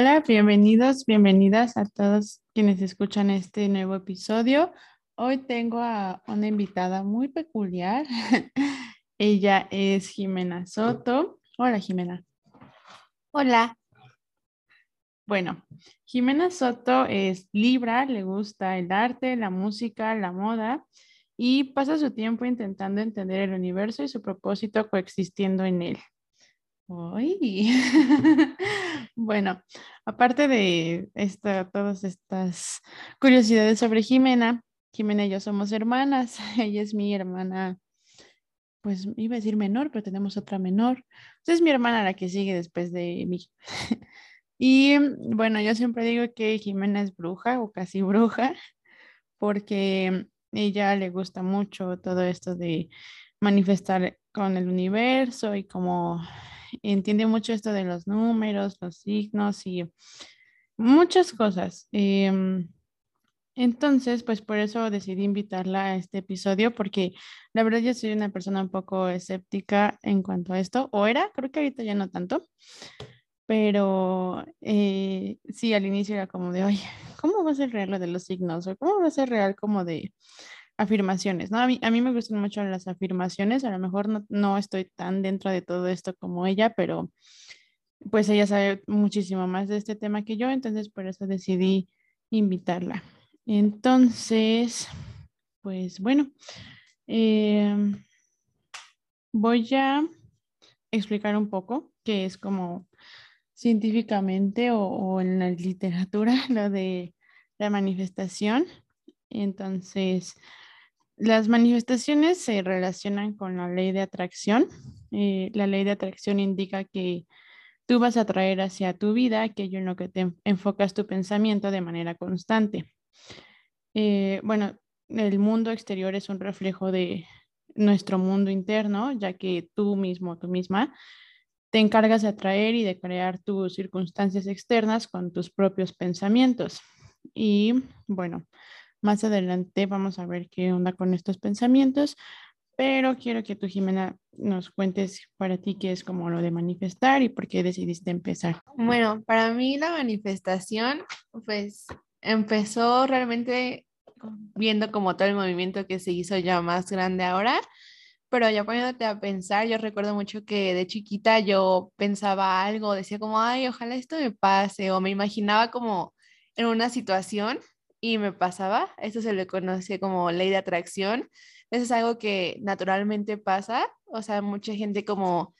Hola, bienvenidos, bienvenidas a todos quienes escuchan este nuevo episodio. Hoy tengo a una invitada muy peculiar. Ella es Jimena Soto. Hola, Jimena. Hola. Bueno, Jimena Soto es Libra, le gusta el arte, la música, la moda y pasa su tiempo intentando entender el universo y su propósito coexistiendo en él. Uy. bueno, aparte de esta, todas estas curiosidades sobre Jimena, Jimena y yo somos hermanas. Ella es mi hermana, pues iba a decir menor, pero tenemos otra menor. Entonces es mi hermana la que sigue después de mí. y bueno, yo siempre digo que Jimena es bruja o casi bruja, porque ella le gusta mucho todo esto de manifestar con el universo y como entiende mucho esto de los números, los signos y muchas cosas. Em, entonces, pues por eso decidí invitarla a este episodio, porque la verdad yo soy una persona un poco escéptica en cuanto a esto, o era, creo que ahorita ya no tanto, pero eh, sí, al inicio era como de, oye, ¿cómo va a ser real lo de los signos? ¿O cómo va a ser real como de afirmaciones, ¿no? A mí, a mí me gustan mucho las afirmaciones, a lo mejor no, no estoy tan dentro de todo esto como ella, pero pues ella sabe muchísimo más de este tema que yo, entonces por eso decidí invitarla. Entonces, pues bueno, em, voy a explicar un poco qué es como científicamente o, o en la literatura lo de la manifestación. Entonces, las manifestaciones se relacionan con la ley de atracción. Eh, la ley de atracción indica que tú vas a traer hacia tu vida aquello en lo que te enfocas tu pensamiento de manera constante. Eh, bueno, el mundo exterior es un reflejo de nuestro mundo interno, ya que tú mismo, tú misma, te encargas de atraer y de crear tus circunstancias externas con tus propios pensamientos. Y bueno, más adelante vamos a ver qué onda con estos pensamientos, pero quiero que tú, Jimena, nos cuentes para ti qué es como lo de manifestar y por qué decidiste empezar. Bueno, para mí la manifestación, pues empezó realmente viendo como todo el movimiento que se hizo ya más grande ahora, pero ya poniéndote a pensar, yo recuerdo mucho que de chiquita yo pensaba algo, decía como, ay, ojalá esto me pase, o me imaginaba como en una situación y me pasaba. Eso se le conoce como ley de atracción. Eso es algo que naturalmente pasa. O sea, mucha gente como,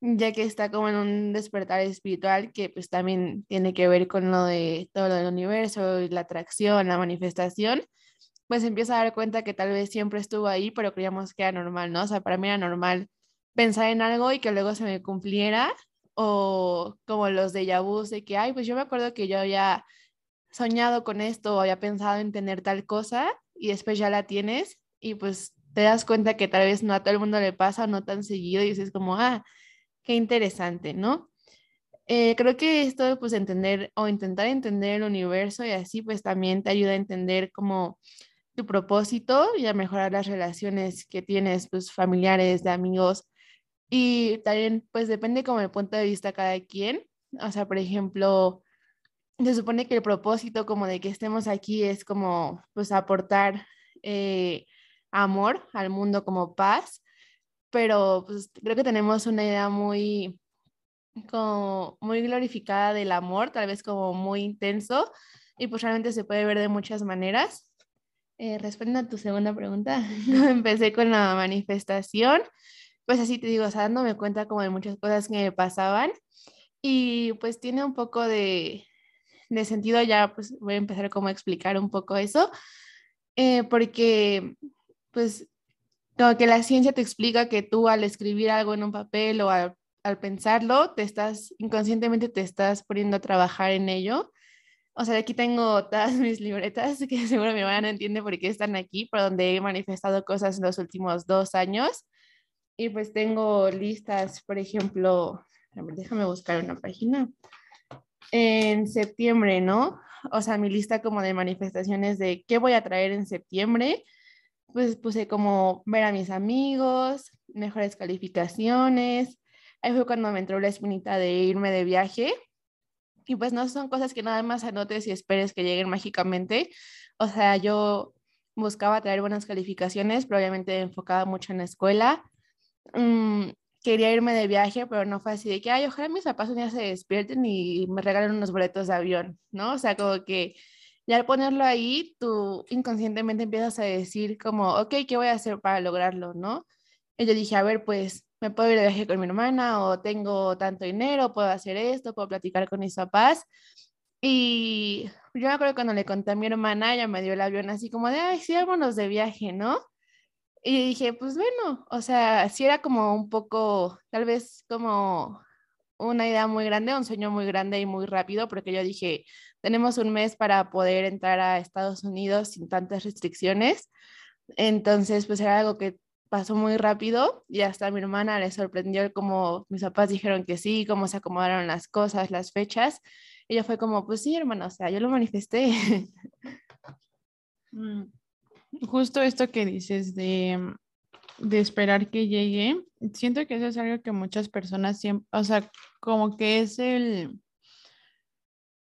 ya que está como en un despertar espiritual que pues también tiene que ver con lo de todo lo del universo, la atracción, la manifestación, pues empieza a dar cuenta que tal vez siempre estuvo ahí, pero creíamos que era normal, ¿no? O sea, para mí era normal pensar en algo y que luego se me cumpliera o como los de vus de que, ay, pues yo me acuerdo que yo había soñado con esto o había pensado en tener tal cosa y después ya la tienes y pues te das cuenta que tal vez no a todo el mundo le pasa, no tan seguido y dices como, ah, qué interesante, ¿no? Eh, creo que esto, pues entender o intentar entender el universo y así, pues también te ayuda a entender como tu propósito y a mejorar las relaciones que tienes, pues familiares, de amigos. Y también, pues depende como el punto de vista cada quien. O sea, por ejemplo, se supone que el propósito como de que estemos aquí es como pues aportar eh, amor al mundo como paz, pero pues creo que tenemos una idea muy como muy glorificada del amor, tal vez como muy intenso y pues realmente se puede ver de muchas maneras. Eh, a tu segunda pregunta, empecé con la manifestación, pues así te digo, o sea, dándome cuenta como de muchas cosas que me pasaban y pues tiene un poco de, de sentido, ya pues voy a empezar como a explicar un poco eso, eh, porque pues como que la ciencia te explica que tú al escribir algo en un papel o al, pensarlo, te estás, inconscientemente te estás poniendo a trabajar en ello. O sea, aquí tengo todas mis libretas que seguro mi mamá no entiende por qué están aquí, por donde he manifestado cosas en los últimos dos años. Y pues tengo listas, por ejemplo, déjame buscar una página en septiembre, ¿no? O sea, mi lista como de manifestaciones de qué voy a traer en septiembre, pues puse como ver a mis amigos, mejores calificaciones. Ahí fue cuando me entró la espinita de irme de viaje. Y pues no son cosas que nada más anotes y esperes que lleguen mágicamente. O sea, yo buscaba traer buenas calificaciones, pero obviamente enfocada mucho en la escuela. Mm, quería irme de viaje, pero no fue así de que, ay, ojalá mis papás un día se despierten y me regalen unos boletos de avión, ¿no? O sea, como que ya al ponerlo ahí, tú inconscientemente empiezas a decir como, ok, ¿qué voy a hacer para lograrlo, no? Y yo dije, a ver, pues me puedo ir de viaje con mi hermana o tengo tanto dinero, puedo hacer esto, puedo platicar con mis papás. Y yo me acuerdo cuando le conté a mi hermana, ella me dio el avión así como de, ay, sí, vámonos de viaje, ¿no? Y dije, pues bueno, o sea, sí era como un poco, tal vez como una idea muy grande, un sueño muy grande y muy rápido, porque yo dije, tenemos un mes para poder entrar a Estados Unidos sin tantas restricciones. Entonces, pues era algo que pasó muy rápido y hasta a mi hermana le sorprendió como mis papás dijeron que sí, cómo se acomodaron las cosas, las fechas. Ella fue como, pues sí, hermana, o sea, yo lo manifesté. Mm, justo esto que dices de, de esperar que llegue, siento que eso es algo que muchas personas siempre, o sea, como que es el,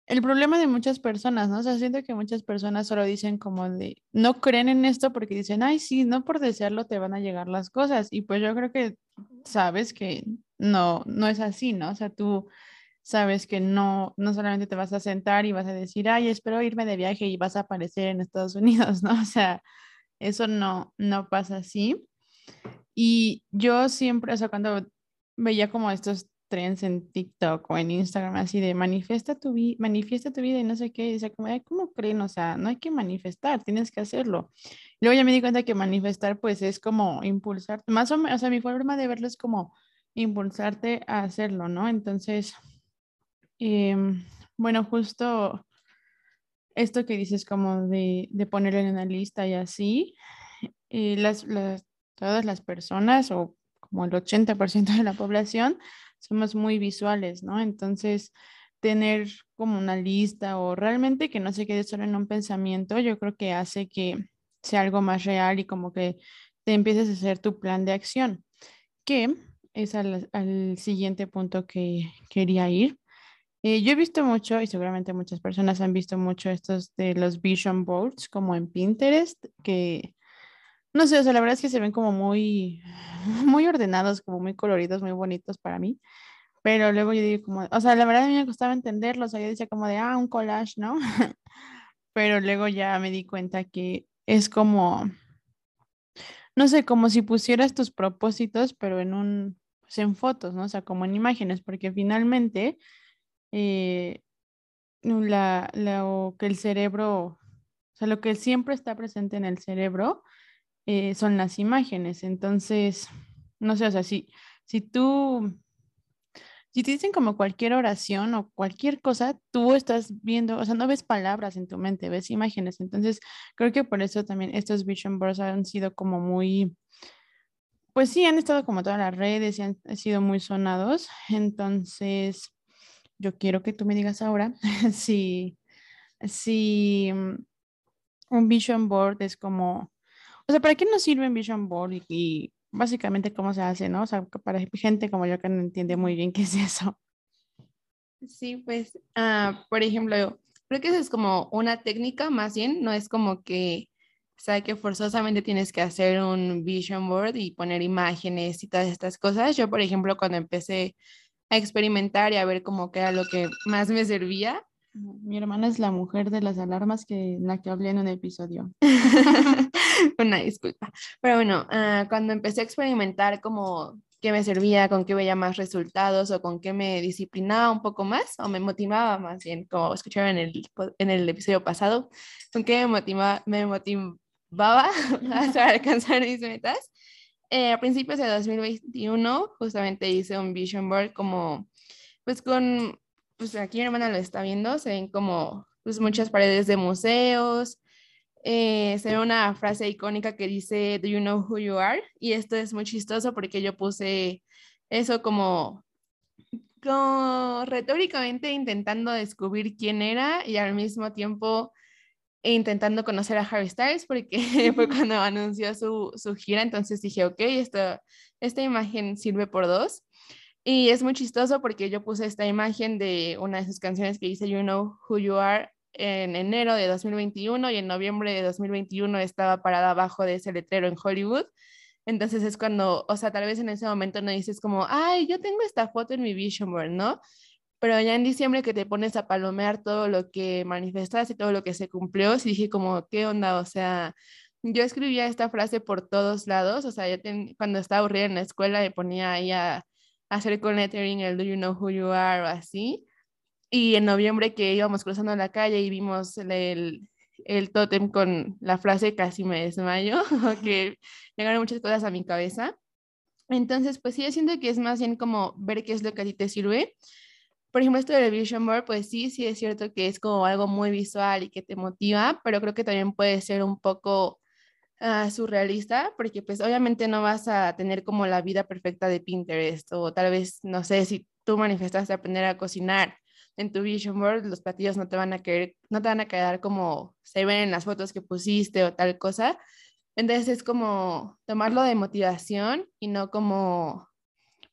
el problema de muchas personas, ¿no? O sea, siento que muchas personas solo dicen como de, no creen en esto porque dicen, ay, sí, no por desearlo te van a llegar las cosas. Y pues yo creo que sabes que no, no es así, ¿no? O sea, tú sabes que no, no solamente te vas a sentar y vas a decir, ay, espero irme de viaje y vas a aparecer en Estados Unidos, ¿no? O sea, eso no, no pasa así. Y yo siempre, o sea, cuando veía como estos trends en TikTok o en Instagram así de manifiesta tu, vida manifiesta tu vida y no sé qué, y decía como, ay, ¿cómo creen? O sea, no hay que manifestar, tienes que hacerlo. Luego ya me di cuenta que manifestar pues es como impulsar, más o menos, o sea, mi forma de verlo es como impulsarte a hacerlo, ¿no? Entonces, em, bueno, justo esto que dices como de, de ponerlo en una lista y así, eh, las, todas las personas o como el 80% de la población somos muy visuales, ¿no? Entonces, tener como una lista o realmente que no se quede solo en un pensamiento, yo creo que hace que sea algo más real y como que te empieces a hacer tu plan de acción, que es al, siguiente punto que quería ir. Eh, yo he visto mucho, y seguramente muchas personas han visto mucho estos de los vision boards, como en Pinterest, que no sé, o sea, la verdad es que se ven como muy, muy ordenados, como muy coloridos, muy bonitos para mí. Pero luego yo digo como, o sea, la verdad a mí me costaba entenderlo, o sea, yo decía como de, ah, un collage, ¿no? Pero luego ya me di cuenta que es como, no sé, como si pusieras tus propósitos, pero en un, pues en fotos, ¿no? O sea, como en imágenes, porque finalmente, eh, la, la, que el cerebro, o sea, lo que siempre está presente en el cerebro eh, son las imágenes. Entonces, no sé, o sea, si, si tú, si te dicen como cualquier oración o cualquier cosa, tú estás viendo, o sea, no ves palabras en tu mente, ves imágenes. Entonces, creo que por eso también estos vision boards han sido como muy, pues sí, han estado como todas las redes y han, sido muy sonados. Entonces, yo quiero que tú me digas ahora si, si mm, un vision board es como o sea, ¿para qué nos sirve Vision Board y, básicamente cómo se hace, no? O sea, para gente como yo que no entiende muy bien qué es eso. Sí, pues, uh, por ejemplo, creo que eso es como una técnica más bien, no es como que, o sea, que forzosamente tienes que hacer un vision board y poner imágenes y todas estas cosas. Yo, por ejemplo, cuando empecé a experimentar y a ver cómo que era lo que más me servía, mi hermana es la mujer de las alarmas que la que hablé en un episodio. Una disculpa. Pero bueno, uh, cuando empecé a experimentar como qué me servía, con qué veía más resultados o con qué me disciplinaba un poco más o me motivaba más bien, como escucharon en el, en el episodio pasado, con qué me motivaba, me motivaba hasta alcanzar mis metas. Eh, a principios de 2021 justamente hice un vision board como pues con pues aquí mi hermana lo está viendo, se ven como pues, muchas paredes de museos, eh, se ve una frase icónica que dice, Do you know who you are? Y esto es muy chistoso porque yo puse eso como, como retóricamente intentando descubrir quién era y al mismo tiempo intentando conocer a Harry Styles porque fue cuando anunció su, su gira, entonces dije, ok, esta, esta imagen sirve por dos. Y es muy chistoso porque yo puse esta imagen de una de sus canciones que dice You Know Who You Are en enero de 2021 y en noviembre de 2021 estaba parada abajo de ese letrero en Hollywood. Entonces es cuando, o sea, tal vez en ese momento no dices como, ay, yo tengo esta foto en mi vision board, ¿no? Pero ya en diciembre que te pones a palomear todo lo que manifestaste y todo lo que se cumplió, sí dije como, ¿qué onda? O sea, yo escribía esta frase por todos lados, o sea, yo cuando estaba aburrida en la escuela me ponía ahí a, hacer con lettering el Do You Know Who You Are o así. Y en noviembre que íbamos cruzando la calle y vimos el, el tótem con la frase casi me desmayo, que llegaron muchas cosas a mi cabeza. Entonces, pues sí, yo siento que es más bien como ver qué es lo que a ti te sirve. Por ejemplo, esto del Vision Board, pues sí, sí es cierto que es como algo muy visual y que te motiva, pero creo que también puede ser un poco uh, surrealista, porque pues obviamente no vas a tener como la vida perfecta de Pinterest, o tal vez, no sé, si tú manifestaste aprender a cocinar en tu vision board, los platillos no te van a quedar, no te van a quedar como se ven en las fotos que pusiste o tal cosa. Entonces es como tomarlo de motivación y no como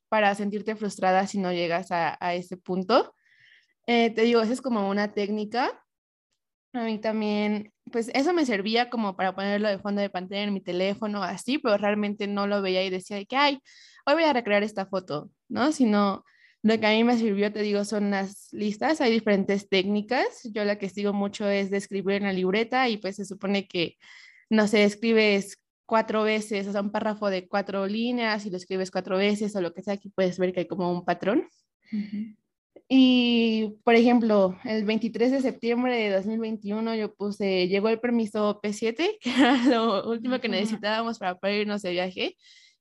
para sentirte frustrada si no llegas a, ese punto. Eh, te digo, esa es como una técnica. A mí también, pues eso me servía como para ponerlo de fondo de pantalla en mi teléfono, así, pero realmente no lo veía y decía que, ay, hoy voy a recrear esta foto, ¿no? Sino lo que a mí me sirvió, te digo, son las listas. Hay diferentes técnicas. Yo la que sigo mucho es de escribir en la libreta y pues se supone que, no sé, escribes cuatro veces, o sea, un párrafo de cuatro líneas y lo escribes cuatro veces o lo que sea, aquí puedes ver que hay como un patrón. Y, por ejemplo, el 23 de septiembre de 2021 yo puse, llegó el permiso P7, que era lo último que necesitábamos para poder irnos de viaje.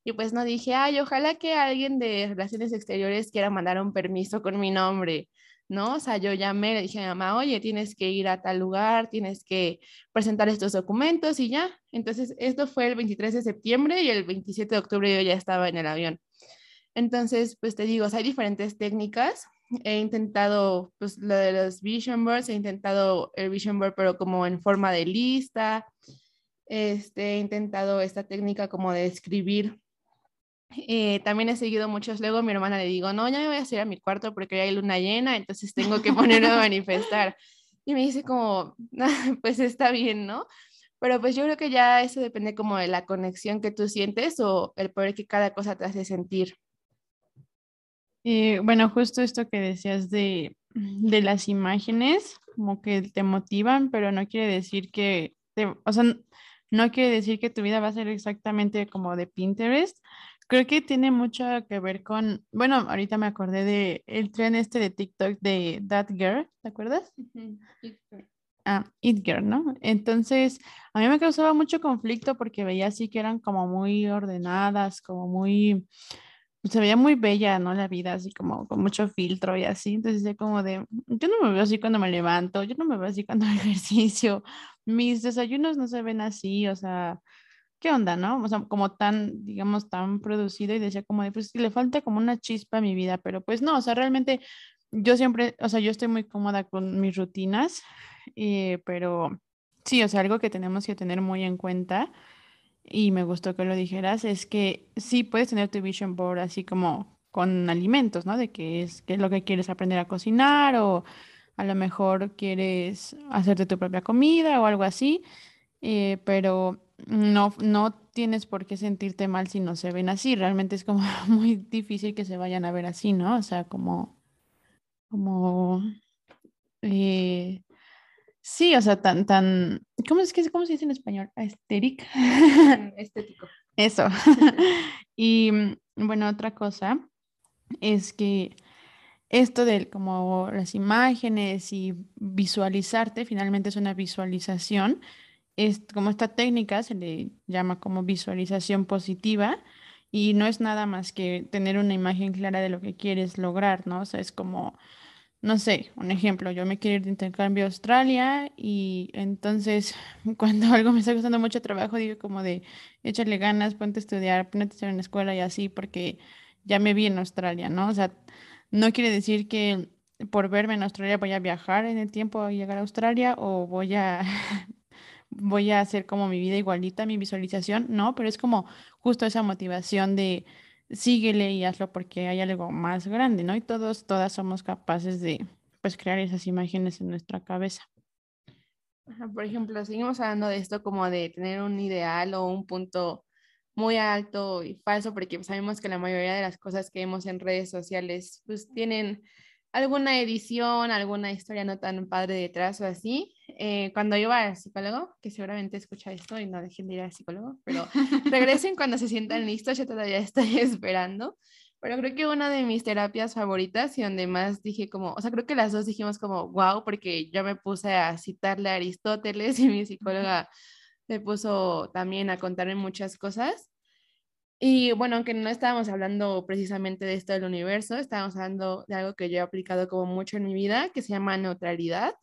Y pues no dije, ay, ojalá que alguien de Relaciones Exteriores quiera mandar un permiso con mi nombre, ¿no? O sea, yo llamé, le dije a mi mamá, oye, tienes que ir a tal lugar, tienes que presentar estos documentos y ya. Entonces, esto fue el 23 de septiembre y el 27 de octubre yo ya estaba en el avión. Entonces, pues te digo, hay diferentes técnicas. He intentado, pues, lo de los vision boards, he intentado el vision board, pero como en forma de lista. Este, he intentado esta técnica como de escribir eh, también he seguido muchos. Luego mi hermana le digo, no, ya me voy a ir a mi cuarto porque hay luna llena, entonces tengo que ponerme a manifestar. Y me dice como, pues está bien, ¿no? Pero pues yo creo que ya eso depende como de la conexión que tú sientes o el poder que cada cosa te hace sentir. Eh, bueno, justo esto que decías de, de las imágenes, como que te motivan, pero no quiere decir que, te, o sea, no quiere decir que tu vida va a ser exactamente como de Pinterest, Creo que tiene mucho que ver con, bueno, ahorita me acordé de el tren este de TikTok de That Girl, ¿te acuerdas? Ah, It Girl, ¿no? Entonces, a mí me causaba mucho conflicto porque veía así que eran como muy ordenadas, como muy, se veía muy bella, ¿no? La vida, así como con mucho filtro y así. Entonces, decía como de, yo no me veo así cuando me levanto, yo no me veo así cuando ejercicio, mis desayunos no se ven así, o sea, ¿qué onda, no? O sea, como tan, digamos, tan producido y decía como de, pues le falta como una chispa a mi vida, pero pues no, o sea, realmente yo siempre, o sea, yo estoy muy cómoda con mis rutinas, eh, pero sí, o sea, algo que tenemos que tener muy en cuenta y me gustó que lo dijeras, es que sí puedes tener tu vision board así como con alimentos, ¿no? De qué es, qué es lo que quieres aprender a cocinar o a lo mejor quieres hacerte tu propia comida o algo así, eh, pero no, no tienes por qué sentirte mal si no se ven así. Realmente es como muy difícil que se vayan a ver así, ¿no? O sea, como, como, eh, sí, o sea, tan, tan, ¿cómo es que, cómo se dice en español? Estérica. Estético. Eso. Y bueno, otra cosa es que esto de como las imágenes y visualizarte, finalmente es una visualización es, como esta técnica se le llama como visualización positiva y no es nada más que tener una imagen clara de lo que quieres lograr, ¿no? O sea, es como, no sé, un ejemplo, yo me quiero ir de intercambio a Australia y entonces cuando algo me está costando mucho trabajo, digo como de échale ganas, ponte a estudiar, ponte a estudiar en la escuela y así, porque ya me vi en Australia, ¿no? O sea, no quiere decir que por verme en Australia voy a viajar en el tiempo a llegar a Australia o voy a voy a hacer como mi vida igualita, mi visualización, no, pero es como justo esa motivación de, síguele y hazlo porque hay algo más grande, ¿no? Y todos, todas somos capaces de, pues, crear esas imágenes en nuestra cabeza. Por ejemplo, seguimos hablando de esto como de tener un ideal o un punto muy alto y falso, porque sabemos que la mayoría de las cosas que vemos en redes sociales pues tienen alguna edición, alguna historia no tan padre detrás o así. Eh, cuando yo iba al psicólogo, que seguramente escucha esto y no dejen de ir al psicólogo, pero regresen cuando se sientan listos, yo todavía estoy esperando. Pero creo que una de mis terapias favoritas y donde más dije como, o sea, creo que las dos dijimos como, wow, porque yo me puse a citarle a Aristóteles y mi psicóloga me puso también a contarme muchas cosas. Y bueno, aunque no estábamos hablando precisamente de esto del universo, estábamos hablando de algo que yo he aplicado como mucho en mi vida, que se llama neutralidad.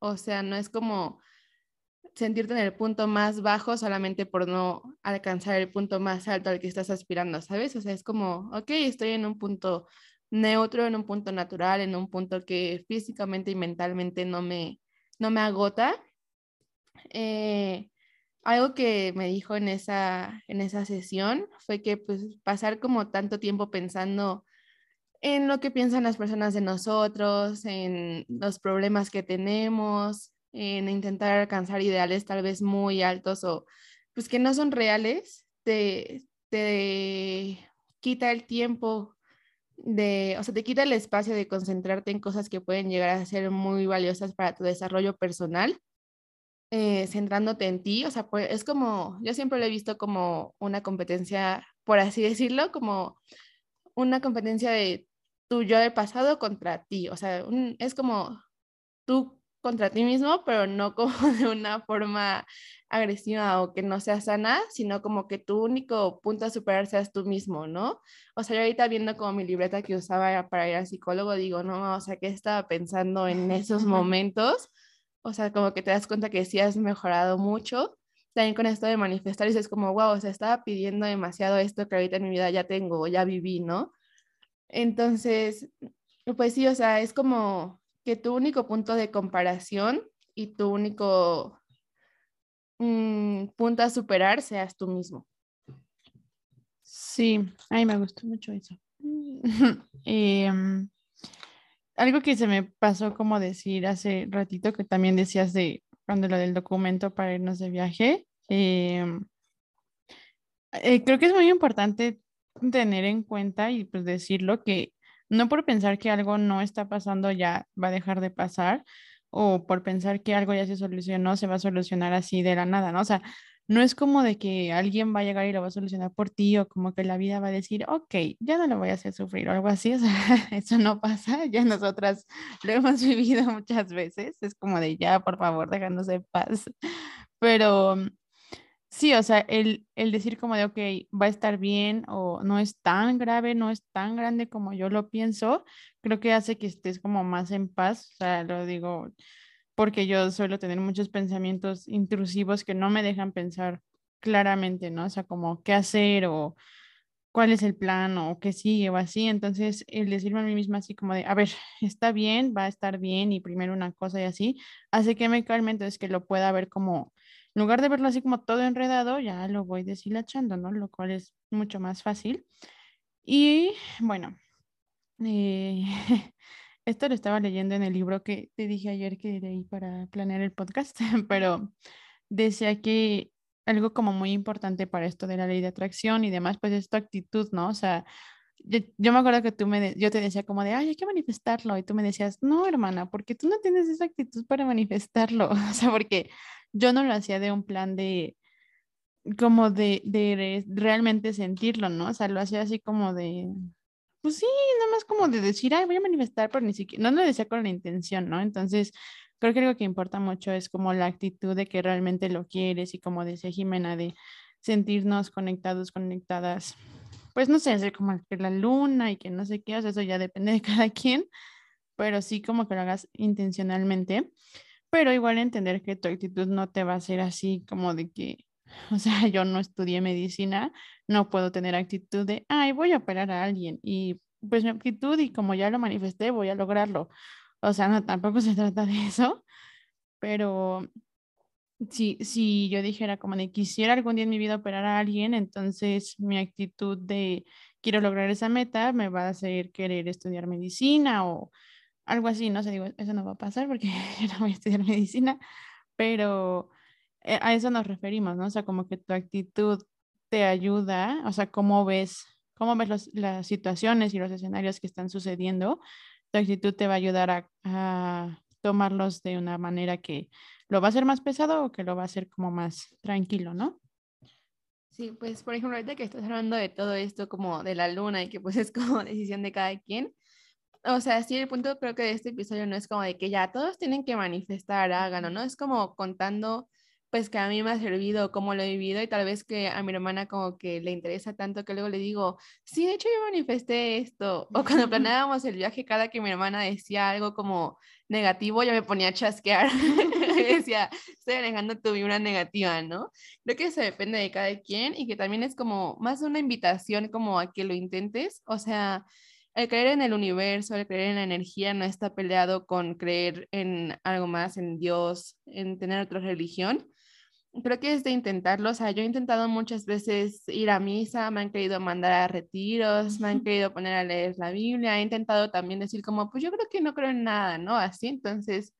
O sea, no es como sentirte en el punto más bajo solamente por no alcanzar el punto más alto al que estás aspirando, ¿sabes? O sea, es como, ok, estoy en un punto neutro, en un punto natural, en un punto que físicamente y mentalmente no me, no me agota. Eh, algo que me dijo en esa, en esa sesión fue que pues pasar como tanto tiempo pensando en lo que piensan las personas de nosotros, en los problemas que tenemos, en intentar alcanzar ideales tal vez muy altos o pues que no son reales, te, te quita el tiempo de, o sea, te quita el espacio de concentrarte en cosas que pueden llegar a ser muy valiosas para tu desarrollo personal eh, centrándote en ti, o sea, pues es como, yo siempre lo he visto como una competencia, por así decirlo, como una competencia de tu yo del pasado contra ti, o sea, es como tú contra ti mismo, pero no como de una forma agresiva o que no sea sana, sino como que tu único punto a superar seas tú mismo, ¿no? O sea, yo ahorita viendo como mi libreta que usaba para ir al psicólogo, digo, no, o sea, ¿qué estaba pensando en esos momentos? O sea, como que te das cuenta que sí has mejorado mucho. También con esto de manifestar, es como, wow, o sea, estaba pidiendo demasiado esto que ahorita en mi vida ya tengo, ya viví, ¿no? Entonces, pues sí, o sea, es como que tu único punto de comparación y tu único mm, punto a superar seas tú mismo. Sí, a mí me gustó mucho eso. eh, algo que se me pasó como decir hace ratito, que también decías de cuando lo del documento para irnos de viaje, em, eh, creo que es muy importante tener en cuenta y pues decirlo que no por pensar que algo no está pasando ya va a dejar de pasar o por pensar que algo ya se solucionó se va a solucionar así de la nada, ¿no? O sea, no es como de que alguien va a llegar y lo va a solucionar por ti o como que la vida va a decir, ok, ya no lo voy a hacer sufrir o algo así. O sea, eso no pasa. Ya nosotras lo hemos vivido muchas veces. Es como de ya, por favor, déjanos de paz. Pero sí, o sea, el, el decir como de, ok, va a estar bien o no es tan grave, no es tan grande como yo lo pienso, creo que hace que estés como más en paz. O sea, lo digo porque yo suelo tener muchos pensamientos intrusivos que no me dejan pensar claramente, ¿no? O sea, como qué hacer o cuál es el plan o qué sigue o así. Entonces, el decirme a mí misma así como de, a ver, está bien, va a estar bien y primero una cosa y así, hace que me calme, entonces que lo pueda ver como, en lugar de verlo así como todo enredado, ya lo voy deshilachando, ¿no? Lo cual es mucho más fácil. Y bueno, eh, Esto lo estaba leyendo en el libro que te dije ayer que leí para planear el podcast, pero decía que algo como muy importante para esto de la ley de atracción y demás, pues es tu actitud, ¿no? O sea, yo, me acuerdo que tú me, yo te decía como de, ay, hay que manifestarlo, y tú me decías, no, hermana, porque tú no tienes esa actitud para manifestarlo, o sea, porque yo no lo hacía de un plan de, como de, de realmente sentirlo, ¿no? O sea, lo hacía así como de, pues sí, nada más como de decir, ay, voy a manifestar, pero ni siquiera, no lo decía con la intención, ¿no? Entonces, creo que algo que importa mucho es como la actitud de que realmente lo quieres y como decía Jimena, de sentirnos conectados, conectadas, pues no sé, hacer como que la luna y que no sé qué, eso ya depende de cada quien, pero sí como que lo hagas intencionalmente, pero igual entender que tu actitud no te va a hacer así como de que O sea, yo no estudié medicina, no puedo tener actitud de, ay, voy a operar a alguien. Y pues mi actitud y como ya lo manifesté, voy a lograrlo. O sea, no, tampoco se trata de eso, pero si, si yo dijera como de quisiera algún día en mi vida operar a alguien, entonces mi actitud de quiero lograr esa meta me va a hacer querer estudiar medicina o algo así, no sé, digo, eso no va a pasar porque yo no voy a estudiar medicina, pero a eso nos referimos, ¿no? O sea, como que tu actitud te ayuda, o sea, cómo ves, cómo ves las situaciones y los escenarios que están sucediendo, tu actitud te va a ayudar a, a tomarlos de una manera que lo va a hacer más pesado o que lo va a hacer como más tranquilo, ¿no? Sí, pues por ejemplo, ahorita que estás hablando de todo esto como de la luna y que pues es como decisión de cada quien, o sea, sí, el punto creo que de este episodio no es como de que ya todos tienen que manifestar, háganlo, ¿no? Es como contando pues que a mí me ha servido, cómo lo he vivido y tal vez que a mi hermana como que le interesa tanto que luego le digo, sí, de hecho yo manifesté esto. O cuando planeábamos el viaje, cada que mi hermana decía algo como negativo, yo me ponía a chasquear. decía, estoy alejando tu vibra negativa, ¿no? Creo que eso depende de cada quien y que también es como más una invitación como a que lo intentes. O sea, el creer en el universo, el creer en la energía no está peleado con creer en algo más, en Dios, en tener otra religión creo que es de intentarlo, o sea, yo he intentado muchas veces ir a misa, me han querido mandar a retiros, me han querido poner a leer la Biblia, he intentado también decir como, pues yo creo que no creo en nada, ¿no? Así, entonces,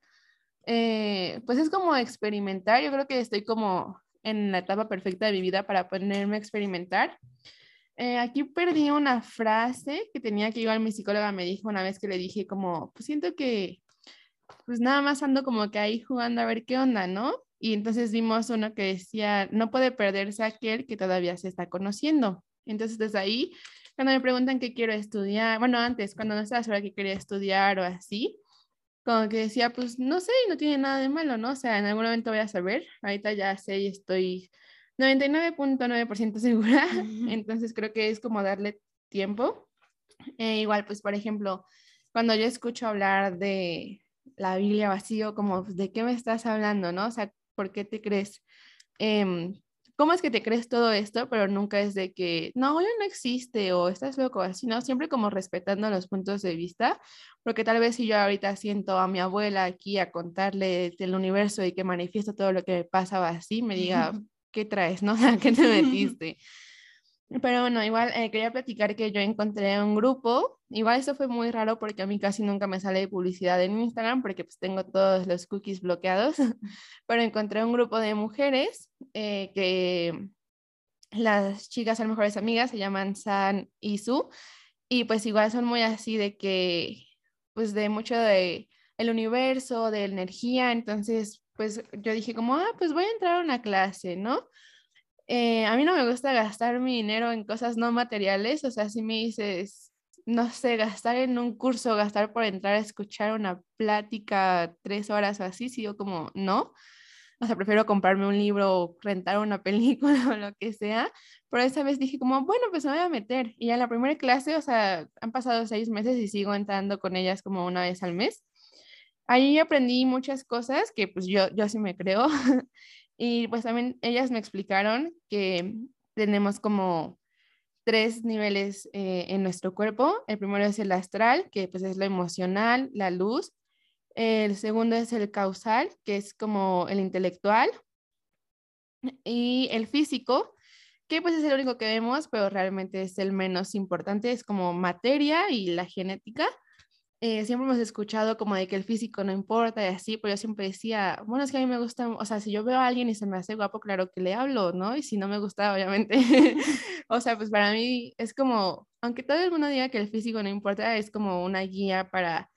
eh, pues es como experimentar, yo creo que estoy como en la etapa perfecta de mi vida para ponerme a experimentar. Eh, aquí perdí una frase que tenía que igual mi psicóloga me dijo una vez que le dije como, pues siento que, pues nada más ando como que ahí jugando a ver qué onda, ¿no? Y entonces vimos uno que decía, no puede perderse aquel que todavía se está conociendo. Entonces desde ahí, cuando me preguntan qué quiero estudiar, bueno, antes, cuando no estaba segura qué quería estudiar o así, como que decía, pues no sé, no tiene nada de malo, ¿no? O sea, en algún momento voy a saber, ahorita ya sé y estoy 99.9% segura, entonces creo que es como darle tiempo. Eh, igual, pues, por ejemplo, cuando yo escucho hablar de la Biblia vacío, como, ¿de qué me estás hablando, no? O sea, ¿por qué te crees? Em, ¿Cómo es que te crees todo esto? Pero nunca es de que, no, ya no existe o estás loco, así, ¿no? Siempre como respetando los puntos de vista, porque tal vez si yo ahorita siento a mi abuela aquí a contarle del universo y que manifiesta todo lo que me pasaba así, me diga, ¿qué traes, no? ¿Qué te metiste? Pero bueno, igual eh, quería platicar que yo encontré un grupo, igual eso fue muy raro porque a mí casi nunca me sale publicidad en Instagram porque pues tengo todos los cookies bloqueados, pero encontré un grupo de mujeres eh, que las chicas son mejores amigas, se llaman San y Su, y pues igual son muy así de que, pues de mucho de el universo, de energía, entonces pues yo dije como, ah, pues voy a entrar a una clase, ¿no? Eh, a mí no me gusta gastar mi dinero en cosas no materiales, o sea, si me dices, no sé, gastar en un curso, gastar por entrar a escuchar una plática tres horas o así, si yo como, no. O sea, prefiero comprarme un libro o rentar una película o lo que sea. Pero esa vez dije como, bueno, pues me voy a meter. Y ya en la primera clase, o sea, han pasado seis meses y sigo entrando con ellas como una vez al mes. Ahí aprendí muchas cosas que pues yo, yo sí me creo. Y pues también ellas me explicaron que tenemos como tres niveles eh, en nuestro cuerpo. El primero es el astral, que pues es lo emocional, la luz. El segundo es el causal, que es como el intelectual. Y el físico, que pues es el único que vemos, pero realmente es el menos importante, es como materia y la genética. Eh, siempre hemos escuchado como de que el físico no importa y así, pero yo siempre decía, bueno, es que a mí me gusta, o sea, si yo veo a alguien y se me hace guapo, claro que le hablo, ¿no? Y si no me gusta, obviamente, o sea, pues para mí es como, aunque todo el mundo diga que el físico no importa, es como una guía para,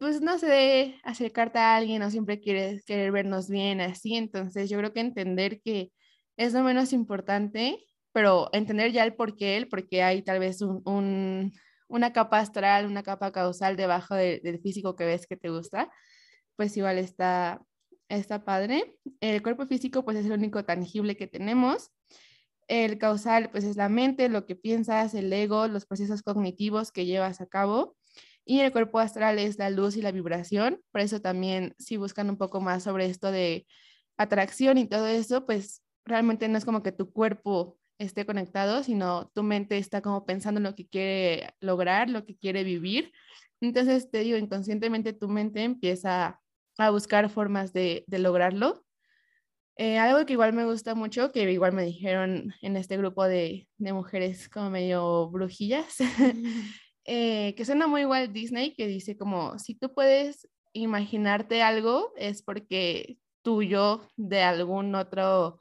pues no sé, acercarte a alguien o siempre quieres querer vernos bien, así, entonces yo creo que entender que es lo menos importante, pero entender ya el por qué, el por qué hay tal vez un una capa astral, una capa causal debajo del físico que ves que te gusta, pues igual está, está padre. El cuerpo físico pues es el único tangible que tenemos. El causal pues es la mente, lo que piensas, el ego, los procesos cognitivos que llevas a cabo. Y el cuerpo astral es la luz y la vibración. Por eso también si buscan un poco más sobre esto de atracción y todo eso, pues realmente no es como que tu cuerpo esté conectado, sino tu mente está como pensando en lo que quiere lograr, lo que quiere vivir. Entonces, te digo, inconscientemente tu mente empieza a buscar formas de, lograrlo. Eh, algo que igual me gusta mucho, que igual me dijeron en este grupo de, de mujeres como medio brujillas, eh, que suena muy igual Disney, que dice como, si tú puedes imaginarte algo, es porque tuyo de algún otro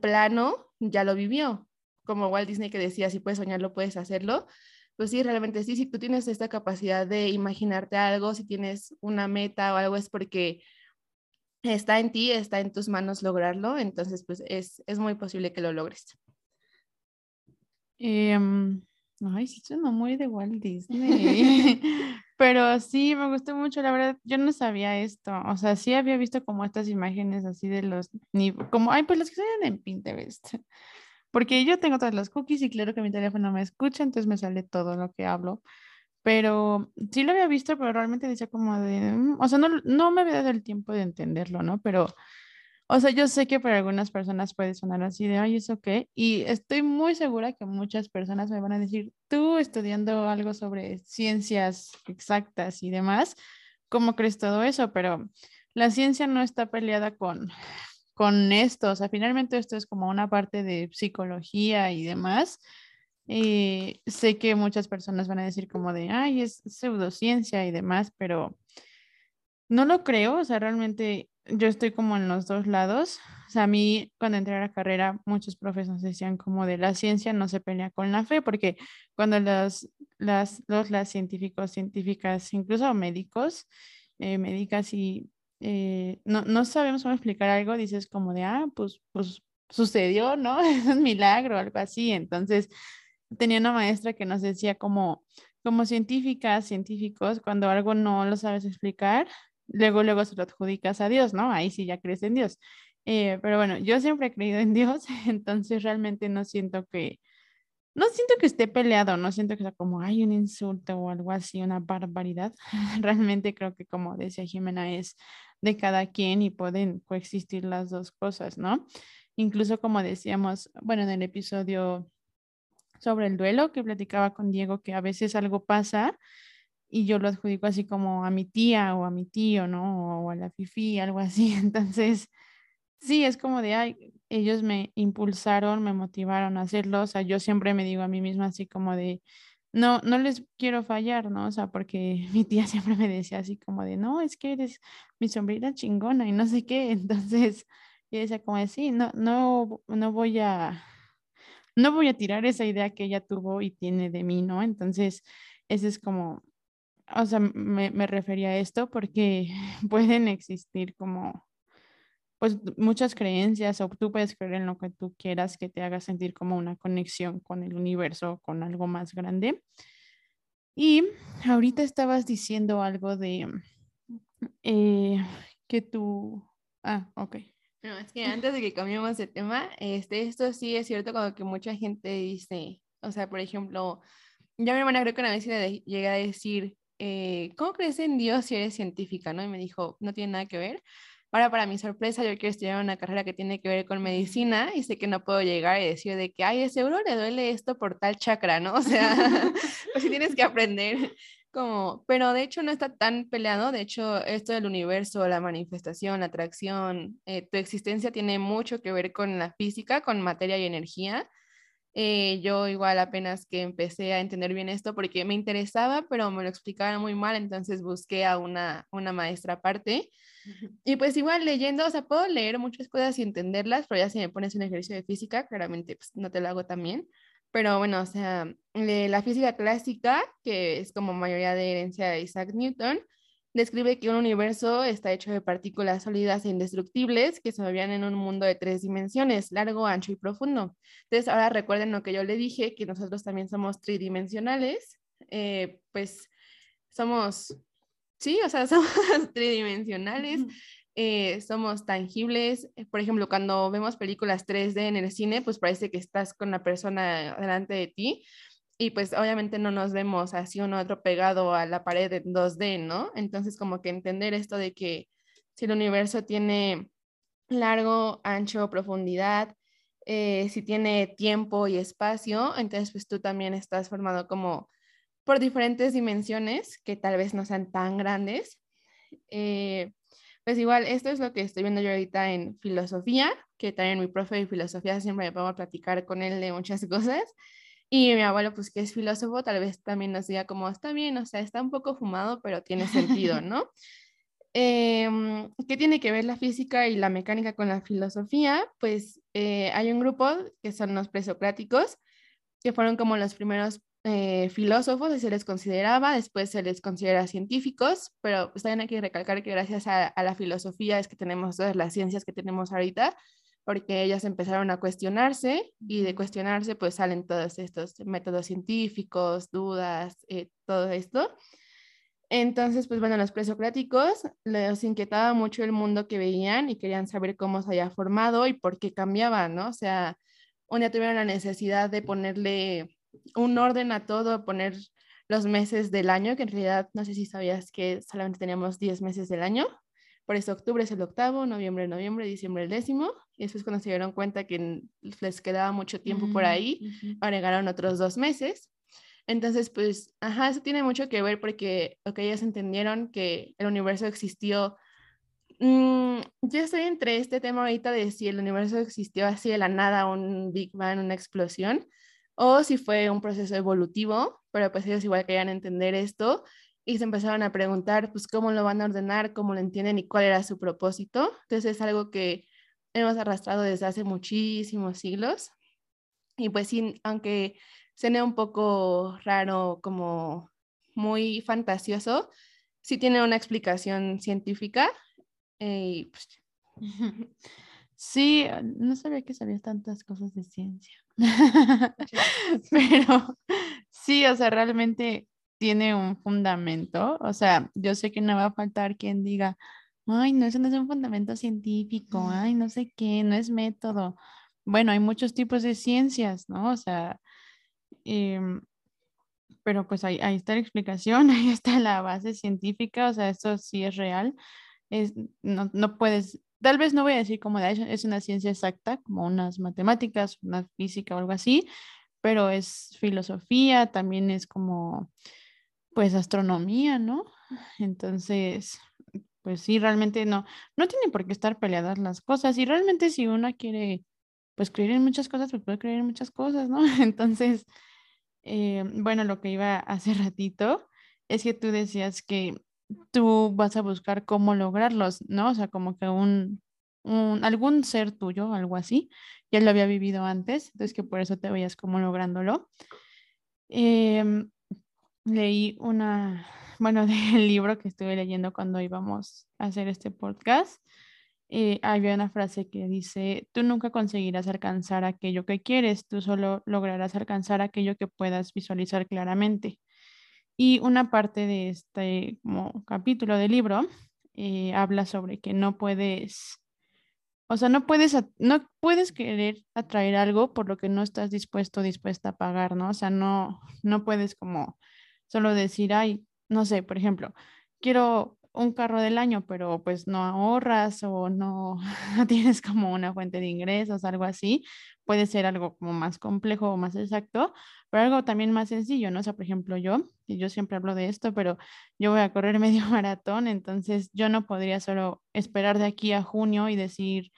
plano ya lo vivió. Como Walt Disney que decía, si puedes soñarlo, puedes hacerlo. Pues sí, realmente sí, si tú tienes esta capacidad de imaginarte algo, si tienes una meta o algo, es porque está en ti, está en tus manos lograrlo, entonces pues es, es muy posible que lo logres. Em, ay, sí suena muy de Walt Disney. Pero sí, me gustó mucho, la verdad, yo no sabía esto, o sea, sí había visto como estas imágenes así de los, como, ay, pues las que salen en Pinterest, porque yo tengo todas las cookies y claro que mi teléfono me escucha, entonces me sale todo lo que hablo, pero sí lo había visto, pero realmente decía como de, mm", o sea, no, no me había dado el tiempo de entenderlo, ¿no? Pero o sea, yo sé que para algunas personas puede sonar así de, ay, ¿eso qué? Y estoy muy segura que muchas personas me van a decir, tú estudiando algo sobre ciencias exactas y demás, ¿cómo crees todo eso? Pero la ciencia no está peleada con, con esto, o sea, finalmente esto es como una parte de psicología y demás. Y sé que muchas personas van a decir como de, ay, es pseudociencia y demás, pero no lo creo, o sea, realmente yo estoy como en los dos lados. O sea, a mí cuando entré a la carrera, muchos profesores decían como de la ciencia no se pelea con la fe, porque cuando los, las, los las científicos, científicas, incluso médicos, eh, médicas y eh, no, no sabemos cómo explicar algo, dices como de, ah, pues, pues sucedió, ¿no? Es un milagro, algo así. Entonces, tenía una maestra que nos decía como, como científicas, científicos, cuando algo no lo sabes explicar, luego, luego se lo adjudicas a Dios, ¿no? Ahí sí ya crees en Dios. Eh, pero bueno, yo siempre he creído en Dios, entonces realmente no siento que, no siento que esté peleado, no siento que sea como, hay un insulto o algo así, una barbaridad. realmente creo que como decía Jimena es de cada quien y pueden coexistir las dos cosas, ¿no? Incluso como decíamos, bueno, en el episodio sobre el duelo que platicaba con Diego, que a veces algo pasa y yo lo adjudico así como a mi tía o a mi tío, ¿no? O a la fifi, algo así. Entonces, sí, es como de, ay, ellos me impulsaron, me motivaron a hacerlo. O sea, yo siempre me digo a mí misma así como de, no, no les quiero fallar, ¿no? O sea, porque mi tía siempre me decía así como de, no, es que eres mi sombrita chingona y no sé qué. Entonces, yo decía como de, sí, no, no, no voy a, no voy a tirar esa idea que ella tuvo y tiene de mí, ¿no? Entonces, ese es como o sea, me, me refería a esto porque pueden existir como, pues muchas creencias o tú puedes creer en lo que tú quieras que te haga sentir como una conexión con el universo, con algo más grande. Y ahorita estabas diciendo algo de eh, que tú... Ah, ok. No, es que antes de que cambiemos de tema, este, esto sí es cierto como que mucha gente dice, o sea, por ejemplo, ya mi hermana creo que una vez le llegué a decir, eh, ¿cómo crees en Dios si eres científica? ¿no? Y me dijo, no tiene nada que ver. Ahora, para mi sorpresa, yo quiero estudiar una carrera que tiene que ver con medicina y sé que no puedo llegar y decir de que, ay, seguro le duele esto por tal chakra, ¿no? O sea, pues sí tienes que aprender como, pero de hecho no está tan peleado, de hecho esto del universo, la manifestación, la atracción, eh, tu existencia tiene mucho que ver con la física, con materia y energía, eh, yo igual apenas que empecé a entender bien esto porque me interesaba, pero me lo explicaban muy mal, entonces busqué a una, una maestra aparte. Y pues igual leyendo, o sea, puedo leer muchas cosas y entenderlas, pero ya si me pones un ejercicio de física, claramente pues, no te lo hago también. Pero bueno, o sea, la física clásica, que es como mayoría de herencia de Isaac Newton, describe que un universo está hecho de partículas sólidas e indestructibles que se movían en un mundo de tres dimensiones, largo, ancho y profundo. Entonces, ahora recuerden lo que yo le dije, que nosotros también somos tridimensionales, eh, pues somos, sí, o sea, somos tridimensionales. Eh, somos tangibles. Por ejemplo, cuando vemos películas 3D en el cine, pues parece que estás con la persona delante de ti, y pues obviamente no nos vemos así uno otro pegado a la pared en 2D, ¿no? Entonces como que entender esto de que si el universo tiene largo, ancho, profundidad, eh, si tiene tiempo y espacio, entonces pues tú también estás formado como por diferentes dimensiones que tal vez no sean tan grandes. Eh, Pues igual, esto es lo que estoy viendo yo ahorita en filosofía, que también mi profe de filosofía siempre me pongo a platicar con él de muchas cosas. Y mi abuelo, pues que es filósofo, tal vez también nos diga como, está bien, o sea, está un poco fumado, pero tiene sentido, ¿no? Em, ¿Qué tiene que ver la física y la mecánica con la filosofía? Pues eh, hay un grupo que son los presocráticos, que fueron como los primeros eh, filósofos y se les consideraba, después se les considera científicos, pero pues también hay que recalcar que gracias a, a, la filosofía es que tenemos todas las ciencias que tenemos ahorita, porque ellas empezaron a cuestionarse y de cuestionarse pues salen todos estos métodos científicos, dudas, eh, todo esto. Entonces, pues bueno, los presocráticos les inquietaba mucho el mundo que veían y querían saber cómo se había formado y por qué cambiaba, ¿no? O sea, un día tuvieron la necesidad de ponerle un orden a todo, poner los meses del año, que en realidad no sé si sabías que solamente teníamos 10 meses del año. Por eso octubre es el octavo, noviembre, noviembre, diciembre el décimo. Y después cuando se dieron cuenta que les quedaba mucho tiempo por ahí, agregaron otros dos meses. Entonces, pues, ajá, eso tiene mucho que ver porque, ok, ellos entendieron que el universo existió. Mm, yo estoy entre este tema ahorita de si el universo existió así de la nada, un Big Bang, una explosión, o si fue un proceso evolutivo, pero pues ellos igual querían entender esto y se empezaron a preguntar, pues, cómo lo van a ordenar, cómo lo entienden y cuál era su propósito. Entonces, es algo que hemos arrastrado desde hace muchísimos siglos. Y pues sí, aunque suene un poco raro, como muy fantasioso, sí tiene una explicación científica. Eh, pues, sí, no sabía que sabías tantas cosas de ciencia. Pero sí, o sea, realmente tiene un fundamento. O sea, yo sé que no va a faltar quien diga, ay, no, eso no es un fundamento científico, ay, no sé qué, no es método. Bueno, hay muchos tipos de ciencias, ¿no? O sea, Em, pero pues ahí, ahí, está la explicación, ahí está la base científica, o sea, esto sí es real. Es, no, no puedes, tal vez no voy a decir como de, es una ciencia exacta, como unas matemáticas, una física o algo así, pero es filosofía, también es como, pues, astronomía, ¿no? Entonces, pues sí, realmente no, no tienen por qué estar peleadas las cosas y realmente si uno quiere, pues, creer en muchas cosas, pues puede creer en muchas cosas, ¿no? Entonces, eh, bueno, lo que iba hace ratito es que tú decías que tú vas a buscar cómo lograrlos, ¿no? O sea, como que un, un algún ser tuyo, algo así, ya lo había vivido antes, entonces que por eso te veías como lográndolo. Em, leí una, bueno, del libro que estuve leyendo cuando íbamos a hacer este podcast, eh, había una frase que dice, tú nunca conseguirás alcanzar aquello que quieres, tú solo lograrás alcanzar aquello que puedas visualizar claramente. Y una parte de este como, capítulo del libro eh, habla sobre que no puedes, o sea, no puedes, no puedes querer atraer algo por lo que no estás dispuesto dispuesta a pagar, ¿no? O sea, no, no puedes como solo decir, ay, no sé, por ejemplo, quiero un carro del año, pero pues no ahorras o no, tienes como una fuente de ingresos, algo así, puede ser algo como más complejo o más exacto, pero algo también más sencillo, ¿no? O sea, por ejemplo, yo, y yo siempre hablo de esto, pero yo voy a correr medio maratón, entonces yo no podría solo esperar de aquí a junio y decir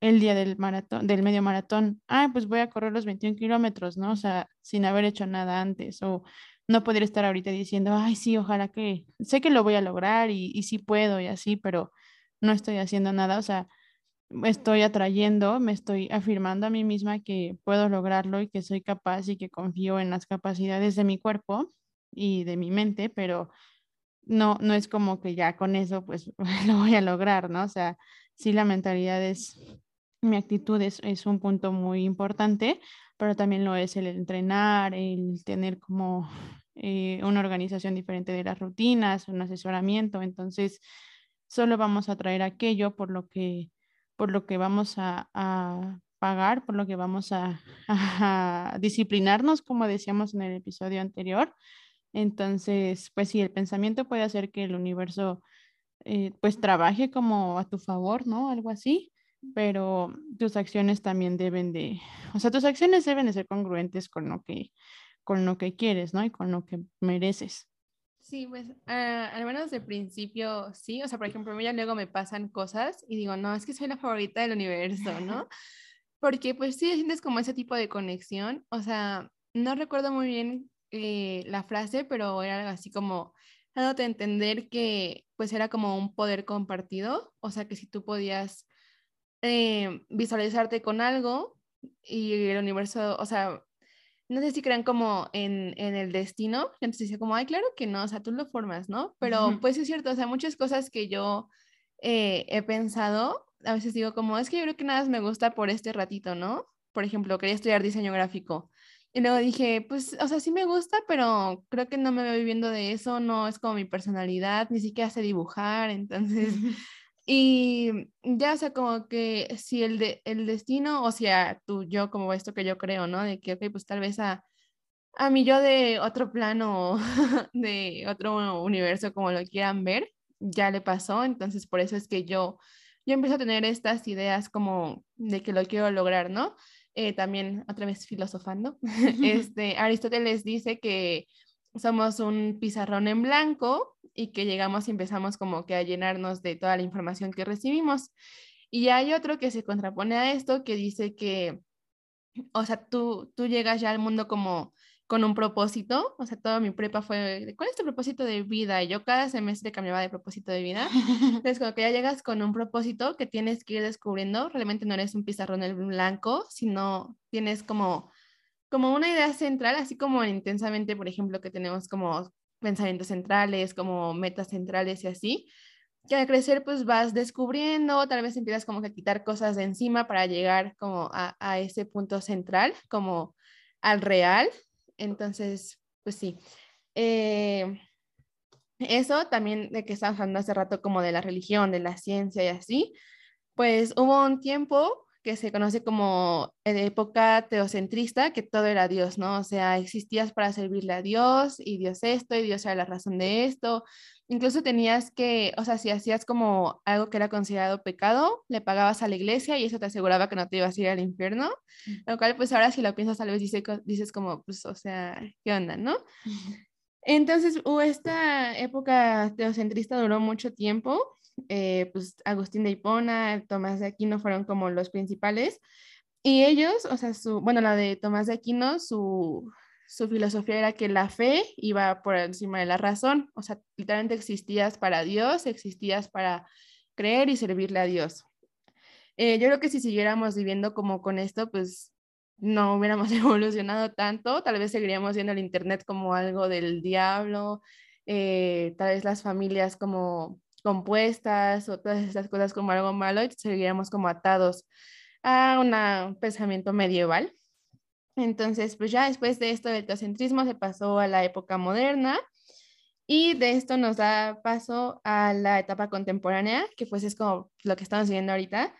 el día del maratón, del medio maratón, ah, pues voy a correr los 21 kilómetros, ¿no? O sea, sin haber hecho nada antes, o no podría estar ahorita diciendo, ay, sí, ojalá que, sé que lo voy a lograr y, y sí puedo y así, pero no estoy haciendo nada, o sea, estoy atrayendo, me estoy afirmando a mí misma que puedo lograrlo y que soy capaz y que confío en las capacidades de mi cuerpo y de mi mente, pero no, no es como que ya con eso pues lo voy a lograr, ¿no? O sea, sí la mentalidad es, mi actitud es, es un punto muy importante, pero también lo es el entrenar, el tener como eh, una organización diferente de las rutinas, un asesoramiento. Entonces, solo vamos a traer aquello por lo que, por lo que vamos a, pagar, por lo que vamos a, disciplinarnos, como decíamos en el episodio anterior. Entonces, pues sí, el pensamiento puede hacer que el universo eh, pues trabaje como a tu favor, ¿no? Algo así pero tus acciones también deben de, o sea, tus acciones deben de ser congruentes con lo que, con lo que quieres, ¿no? Y con lo que mereces. Sí, pues ah, al menos de principio sí, o sea, por ejemplo, a mí ya luego me pasan cosas y digo, no, es que soy la favorita del universo, ¿no? Porque pues sí, sientes como ese tipo de conexión, o sea, no recuerdo muy bien eh, la frase, pero era algo así como dándote a entender que pues era como un poder compartido, o sea, que si tú podías eh, visualizarte con algo y el universo, o sea, no sé si crean como en, en el destino, entonces decía como, ay, claro que no, o sea, tú lo formas, ¿no? Pero pues es cierto, o sea, muchas cosas que yo eh, he pensado, a veces digo como, es que yo creo que nada más me gusta por este ratito, ¿no? Por ejemplo, quería estudiar diseño gráfico. Y luego dije, pues, o sea, sí me gusta, pero creo que no me veo viviendo de eso, no es como mi personalidad, ni siquiera sé dibujar, entonces y ya, o sea, como que si el, de, el destino, o sea, tú, yo, como esto que yo creo, ¿no? De que, ok, pues tal vez a, a mí yo de otro plano, de otro universo, como lo quieran ver, ya le pasó. Entonces, por eso es que yo, yo empiezo a tener estas ideas como de que lo quiero lograr, ¿no? Eh, también, otra vez filosofando, este, Aristóteles dice que somos un pizarrón en blanco y que llegamos y empezamos como que a llenarnos de toda la información que recibimos. Y hay otro que se contrapone a esto que dice que, o sea, tú, tú llegas ya al mundo como con un propósito, o sea, toda mi prepa fue, ¿cuál es tu propósito de vida? Y yo cada semestre cambiaba de propósito de vida. Entonces, como que ya llegas con un propósito que tienes que ir descubriendo, realmente no eres un pizarrón en blanco, sino tienes como como una idea central, así como intensamente, por ejemplo, que tenemos como pensamientos centrales, como metas centrales y así, que al crecer pues vas descubriendo, tal vez empiezas como que a quitar cosas de encima para llegar como a, a ese punto central, como al real. Entonces, pues sí. Eh, eso también de que estábamos hablando hace rato como de la religión, de la ciencia y así, pues hubo un tiempo que se conoce como época teocentrista, que todo era Dios, ¿no? O sea, existías para servirle a Dios y Dios esto y Dios era la razón de esto. Incluso tenías que, o sea, si hacías como algo que era considerado pecado, le pagabas a la iglesia y eso te aseguraba que no te ibas a ir al infierno. Lo cual, pues ahora si lo piensas, tal vez dices, dices como, pues, o sea, ¿qué onda, no? Entonces, esta época teocentrista duró mucho tiempo eh, pues Agustín de Hipona, Tomás de Aquino fueron como los principales. Y ellos, o sea, su, bueno, la de Tomás de Aquino, su, su filosofía era que la fe iba por encima de la razón, o sea, literalmente existías para Dios, existías para creer y servirle a Dios. Eh, yo creo que si siguiéramos viviendo como con esto, pues no hubiéramos evolucionado tanto, tal vez seguiríamos viendo el Internet como algo del diablo, eh, tal vez las familias como compuestas o todas esas cosas como algo malo y seguiríamos como atados a un pensamiento medieval. Entonces, pues ya después de esto del teocentrismo se pasó a la época moderna y de esto nos da paso a la etapa contemporánea, que pues es como lo que estamos viendo ahorita.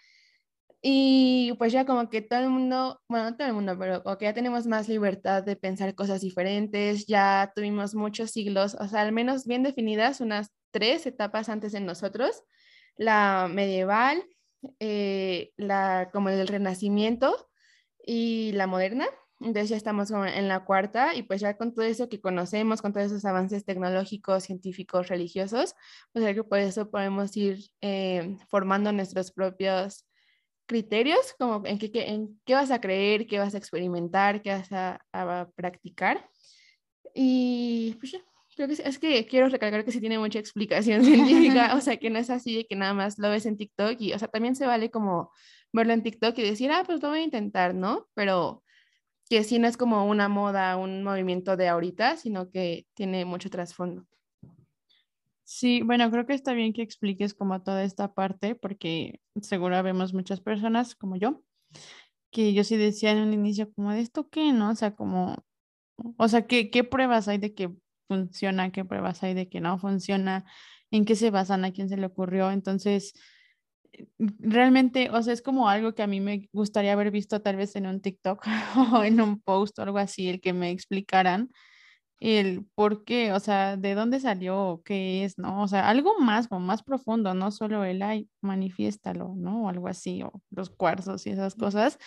Y pues ya como que todo el mundo, bueno, no todo el mundo, pero como que ya tenemos más libertad de pensar cosas diferentes, ya tuvimos muchos siglos, o sea, al menos bien definidas, unas tres etapas antes de nosotros, la medieval, eh, la, como el renacimiento y la moderna. Entonces ya estamos en la cuarta y pues ya con todo eso que conocemos, con todos esos avances tecnológicos, científicos, religiosos, pues que por eso podemos ir eh, formando nuestros propios criterios, como en qué, en qué vas a creer, qué vas a experimentar, qué vas a, a practicar. Y pues ya, es que quiero recalcar que sí tiene mucha explicación científica, o sea, que no es así de que nada más lo ves en TikTok y, o sea, también se vale como verlo en TikTok y decir, ah, pues lo voy a intentar, ¿no? Pero que sí no es como una moda, un movimiento de ahorita, sino que tiene mucho trasfondo. Sí, bueno, creo que está bien que expliques como toda esta parte, porque seguro vemos muchas personas como yo, que yo sí decía en un inicio como de esto qué, ¿no? O sea, como, o sea, ¿qué, qué pruebas hay de que funciona, qué pruebas hay de que no funciona, en qué se basan, a quién se le ocurrió. Entonces, realmente, o sea, es como algo que a mí me gustaría haber visto tal vez en un TikTok o en un post o algo así, el que me explicaran el por qué, o sea, de dónde salió, qué es, ¿no? O sea, algo más, más profundo, no solo el, ay, manifiéstalo, ¿no? O algo así, o los cuarzos y esas cosas.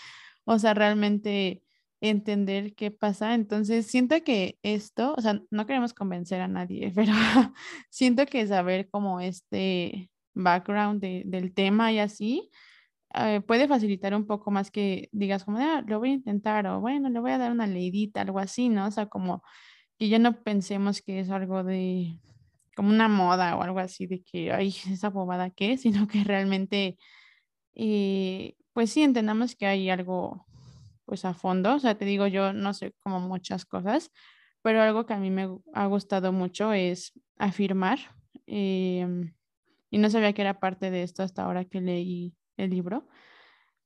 O sea, realmente entender qué pasa. Entonces, siento que esto, o sea, no queremos convencer a nadie, pero siento que saber como este background del tema y así, eh, puede facilitar un poco más que digas como, ah, lo voy a intentar o bueno, le voy a dar una leidita, algo así, ¿no? O sea, como que ya no pensemos que es algo de como una moda o algo así de que, ay, esa bobada que, sino que realmente, eh, pues sí, entendamos que hay algo, pues a fondo, o sea, te digo, yo no sé como muchas cosas, pero algo que a mí me ha gustado mucho es afirmar, em, y no sabía que era parte de esto hasta ahora que leí el libro,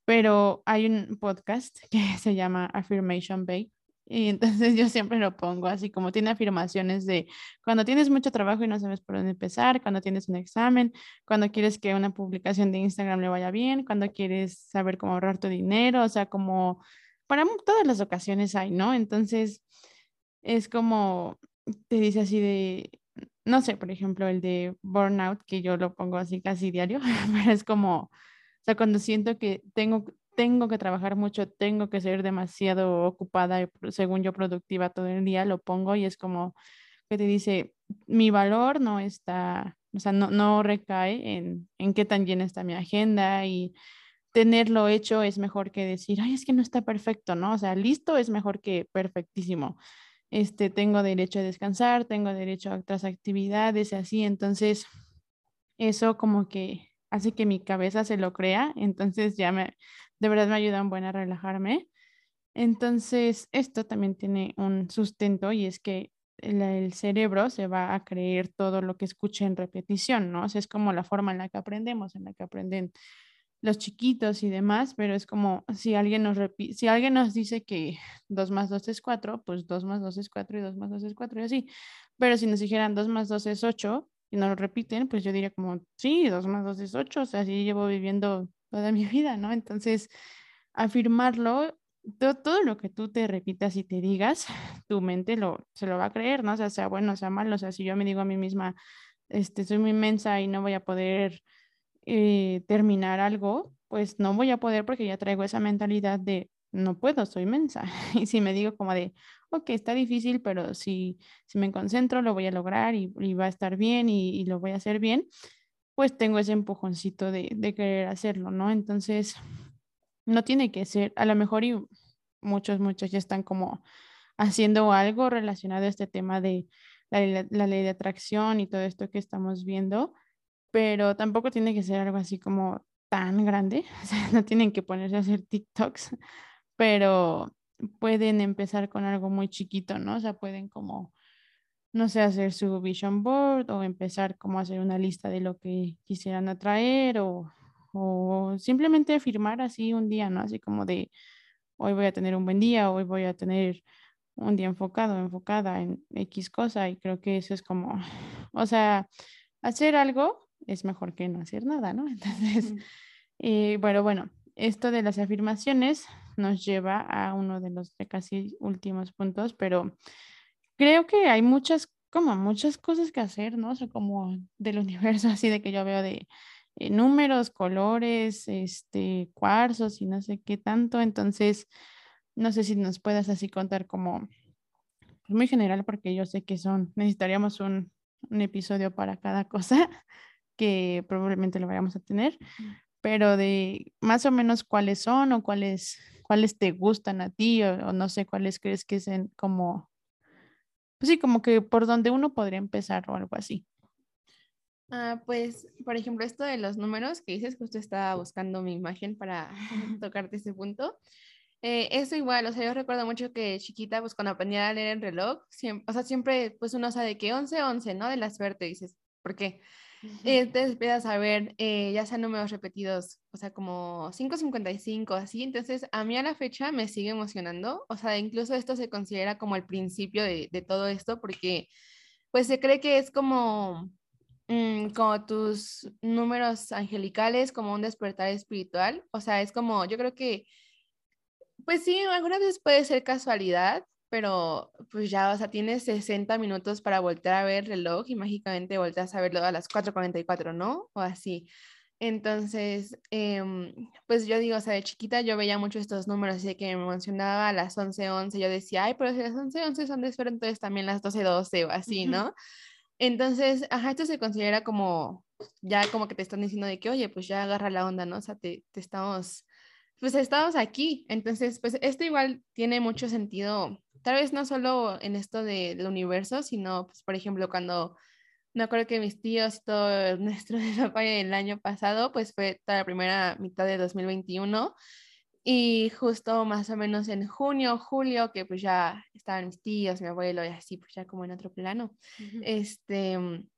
pero hay un podcast que se llama Affirmation Bay y entonces yo siempre lo pongo así como tiene afirmaciones de cuando tienes mucho trabajo y no sabes por dónde empezar, cuando tienes un examen, cuando quieres que una publicación de Instagram le vaya bien, cuando quieres saber cómo ahorrar tu dinero, o sea, como para todas las ocasiones hay, ¿no? Entonces es como te dice así de, no sé, por ejemplo, el de burnout, que yo lo pongo así casi diario, pero es como, o sea, cuando siento que tengo tengo que trabajar mucho, tengo que ser demasiado ocupada y según yo productiva todo el día, lo pongo y es como que te dice, mi valor no está, o sea, no, no recae en, en qué tan llena está mi agenda y tenerlo hecho es mejor que decir, ay, es que no está perfecto, ¿no? O sea, listo es mejor que perfectísimo. Este, tengo derecho a descansar, tengo derecho a otras actividades y así, entonces eso como que hace que mi cabeza se lo crea, entonces ya me, de verdad me ayuda un buen a relajarme. Entonces, esto también tiene un sustento y es que el, cerebro se va a creer todo lo que escuche en repetición, ¿no? O es como la forma en la que aprendemos, en la que aprenden los chiquitos y demás, pero es como si alguien nos si alguien nos dice que 2 más 2 es 4, pues 2 más 2 es 4 y 2 más 2 es 4 y así. Pero si nos dijeran 2 más 2 es 8 y nos lo repiten, pues yo diría como, sí, 2 más 2 es 8, o sea, así llevo viviendo toda mi vida, ¿no? Entonces, afirmarlo, todo, lo que tú te repitas y te digas, tu mente lo, se lo va a creer, ¿no? O sea, sea bueno, sea malo, o sea, si yo me digo a mí misma, este, soy muy inmensa y no voy a poder eh, terminar algo, pues no voy a poder porque ya traigo esa mentalidad de no puedo, soy inmensa. Y si me digo como de, ok, está difícil, pero si, si me concentro, lo voy a lograr y, va a estar bien y, lo voy a hacer bien, pues tengo ese empujoncito de, querer hacerlo, ¿no? Entonces, no tiene que ser, a lo mejor y muchos, muchos ya están como haciendo algo relacionado a este tema de la, ley de atracción y todo esto que estamos viendo, pero tampoco tiene que ser algo así como tan grande, o sea, no tienen que ponerse a hacer TikToks, pero pueden empezar con algo muy chiquito, ¿no? O sea, pueden como no sé, hacer su vision board o empezar como a hacer una lista de lo que quisieran atraer o, o simplemente firmar así un día, ¿no? Así como de hoy voy a tener un buen día, hoy voy a tener un día enfocado, enfocada en X cosa y creo que eso es como, o sea, hacer algo es mejor que no hacer nada, ¿no? Entonces, eh, bueno, bueno, esto de las afirmaciones nos lleva a uno de los de casi últimos puntos, pero creo que hay muchas, como muchas cosas que hacer, ¿no? O sea, como del universo, así de que yo veo de eh, números, colores, este, cuarzos y no sé qué tanto. Entonces, no sé si nos puedas así contar como pues, muy general, porque yo sé que son, necesitaríamos un, un episodio para cada cosa que probablemente lo vayamos a tener, pero de más o menos cuáles son o cuáles, cuáles te gustan a ti o, o no sé cuáles crees que sean como pues sí, como que por donde uno podría empezar o algo así. Ah, pues, por ejemplo, esto de los números que dices, justo estaba buscando mi imagen para tocarte ese punto. Eh, eso igual, o sea, yo recuerdo mucho que chiquita, pues cuando aprendía a leer el reloj, siempre, o sea, siempre, pues uno sabe que 11, 11, ¿no? De la suerte, dices, ¿por qué? Entonces empiezas a ver, eh, ya sean números repetidos, o sea, como 555, así. Entonces, a mí a la fecha me sigue emocionando. O sea, incluso esto se considera como el principio de, de todo esto, porque pues se cree que es como, mm, como tus números angelicales, como un despertar espiritual. O sea, es como, yo creo que, pues sí, algunas veces puede ser casualidad, pero pues ya, o sea, tienes 60 minutos para volver a ver el reloj y mágicamente volteas a verlo a las 4.44, ¿no? O así. Entonces, em, pues yo digo, o sea, de chiquita yo veía mucho estos números, así que me mencionaba las 11, 11, yo decía, ay, pero si las 11, 11 son de esfera, entonces también las 12, 12 o así, ¿no? Entonces, ajá, esto se considera como, ya como que te están diciendo de que, oye, pues ya agarra la onda, ¿no? O sea, te, te estamos, pues estamos aquí. Entonces, pues esto igual tiene mucho sentido, tal vez no solo en esto del universo, sino, pues, por ejemplo, cuando me acuerdo que mis tíos todo nuestro desarrollo el año pasado, pues fue toda la primera mitad de 2021 y justo más o menos en junio, julio, que pues ya estaban mis tíos, mi abuelo y así, pues ya como en otro plano, este, mm,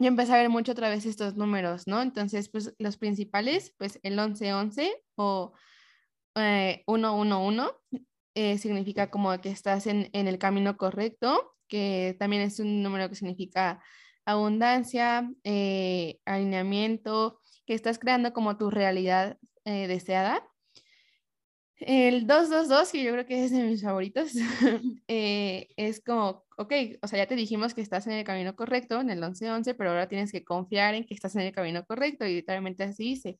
yo empecé a ver mucho otra vez estos números, ¿no? Entonces, pues los principales, pues el 1111 o eh, 111 eh, significa como que estás en, en el camino correcto, que también es un número que significa abundancia, eh, alineamiento, que estás creando como tu realidad eh, deseada. El 222, que yo creo que es de mis favoritos, eh, es como, ok, o sea, ya te dijimos que estás en el camino correcto, en el 1111, pero ahora tienes que confiar en que estás en el camino correcto, y literalmente así dice.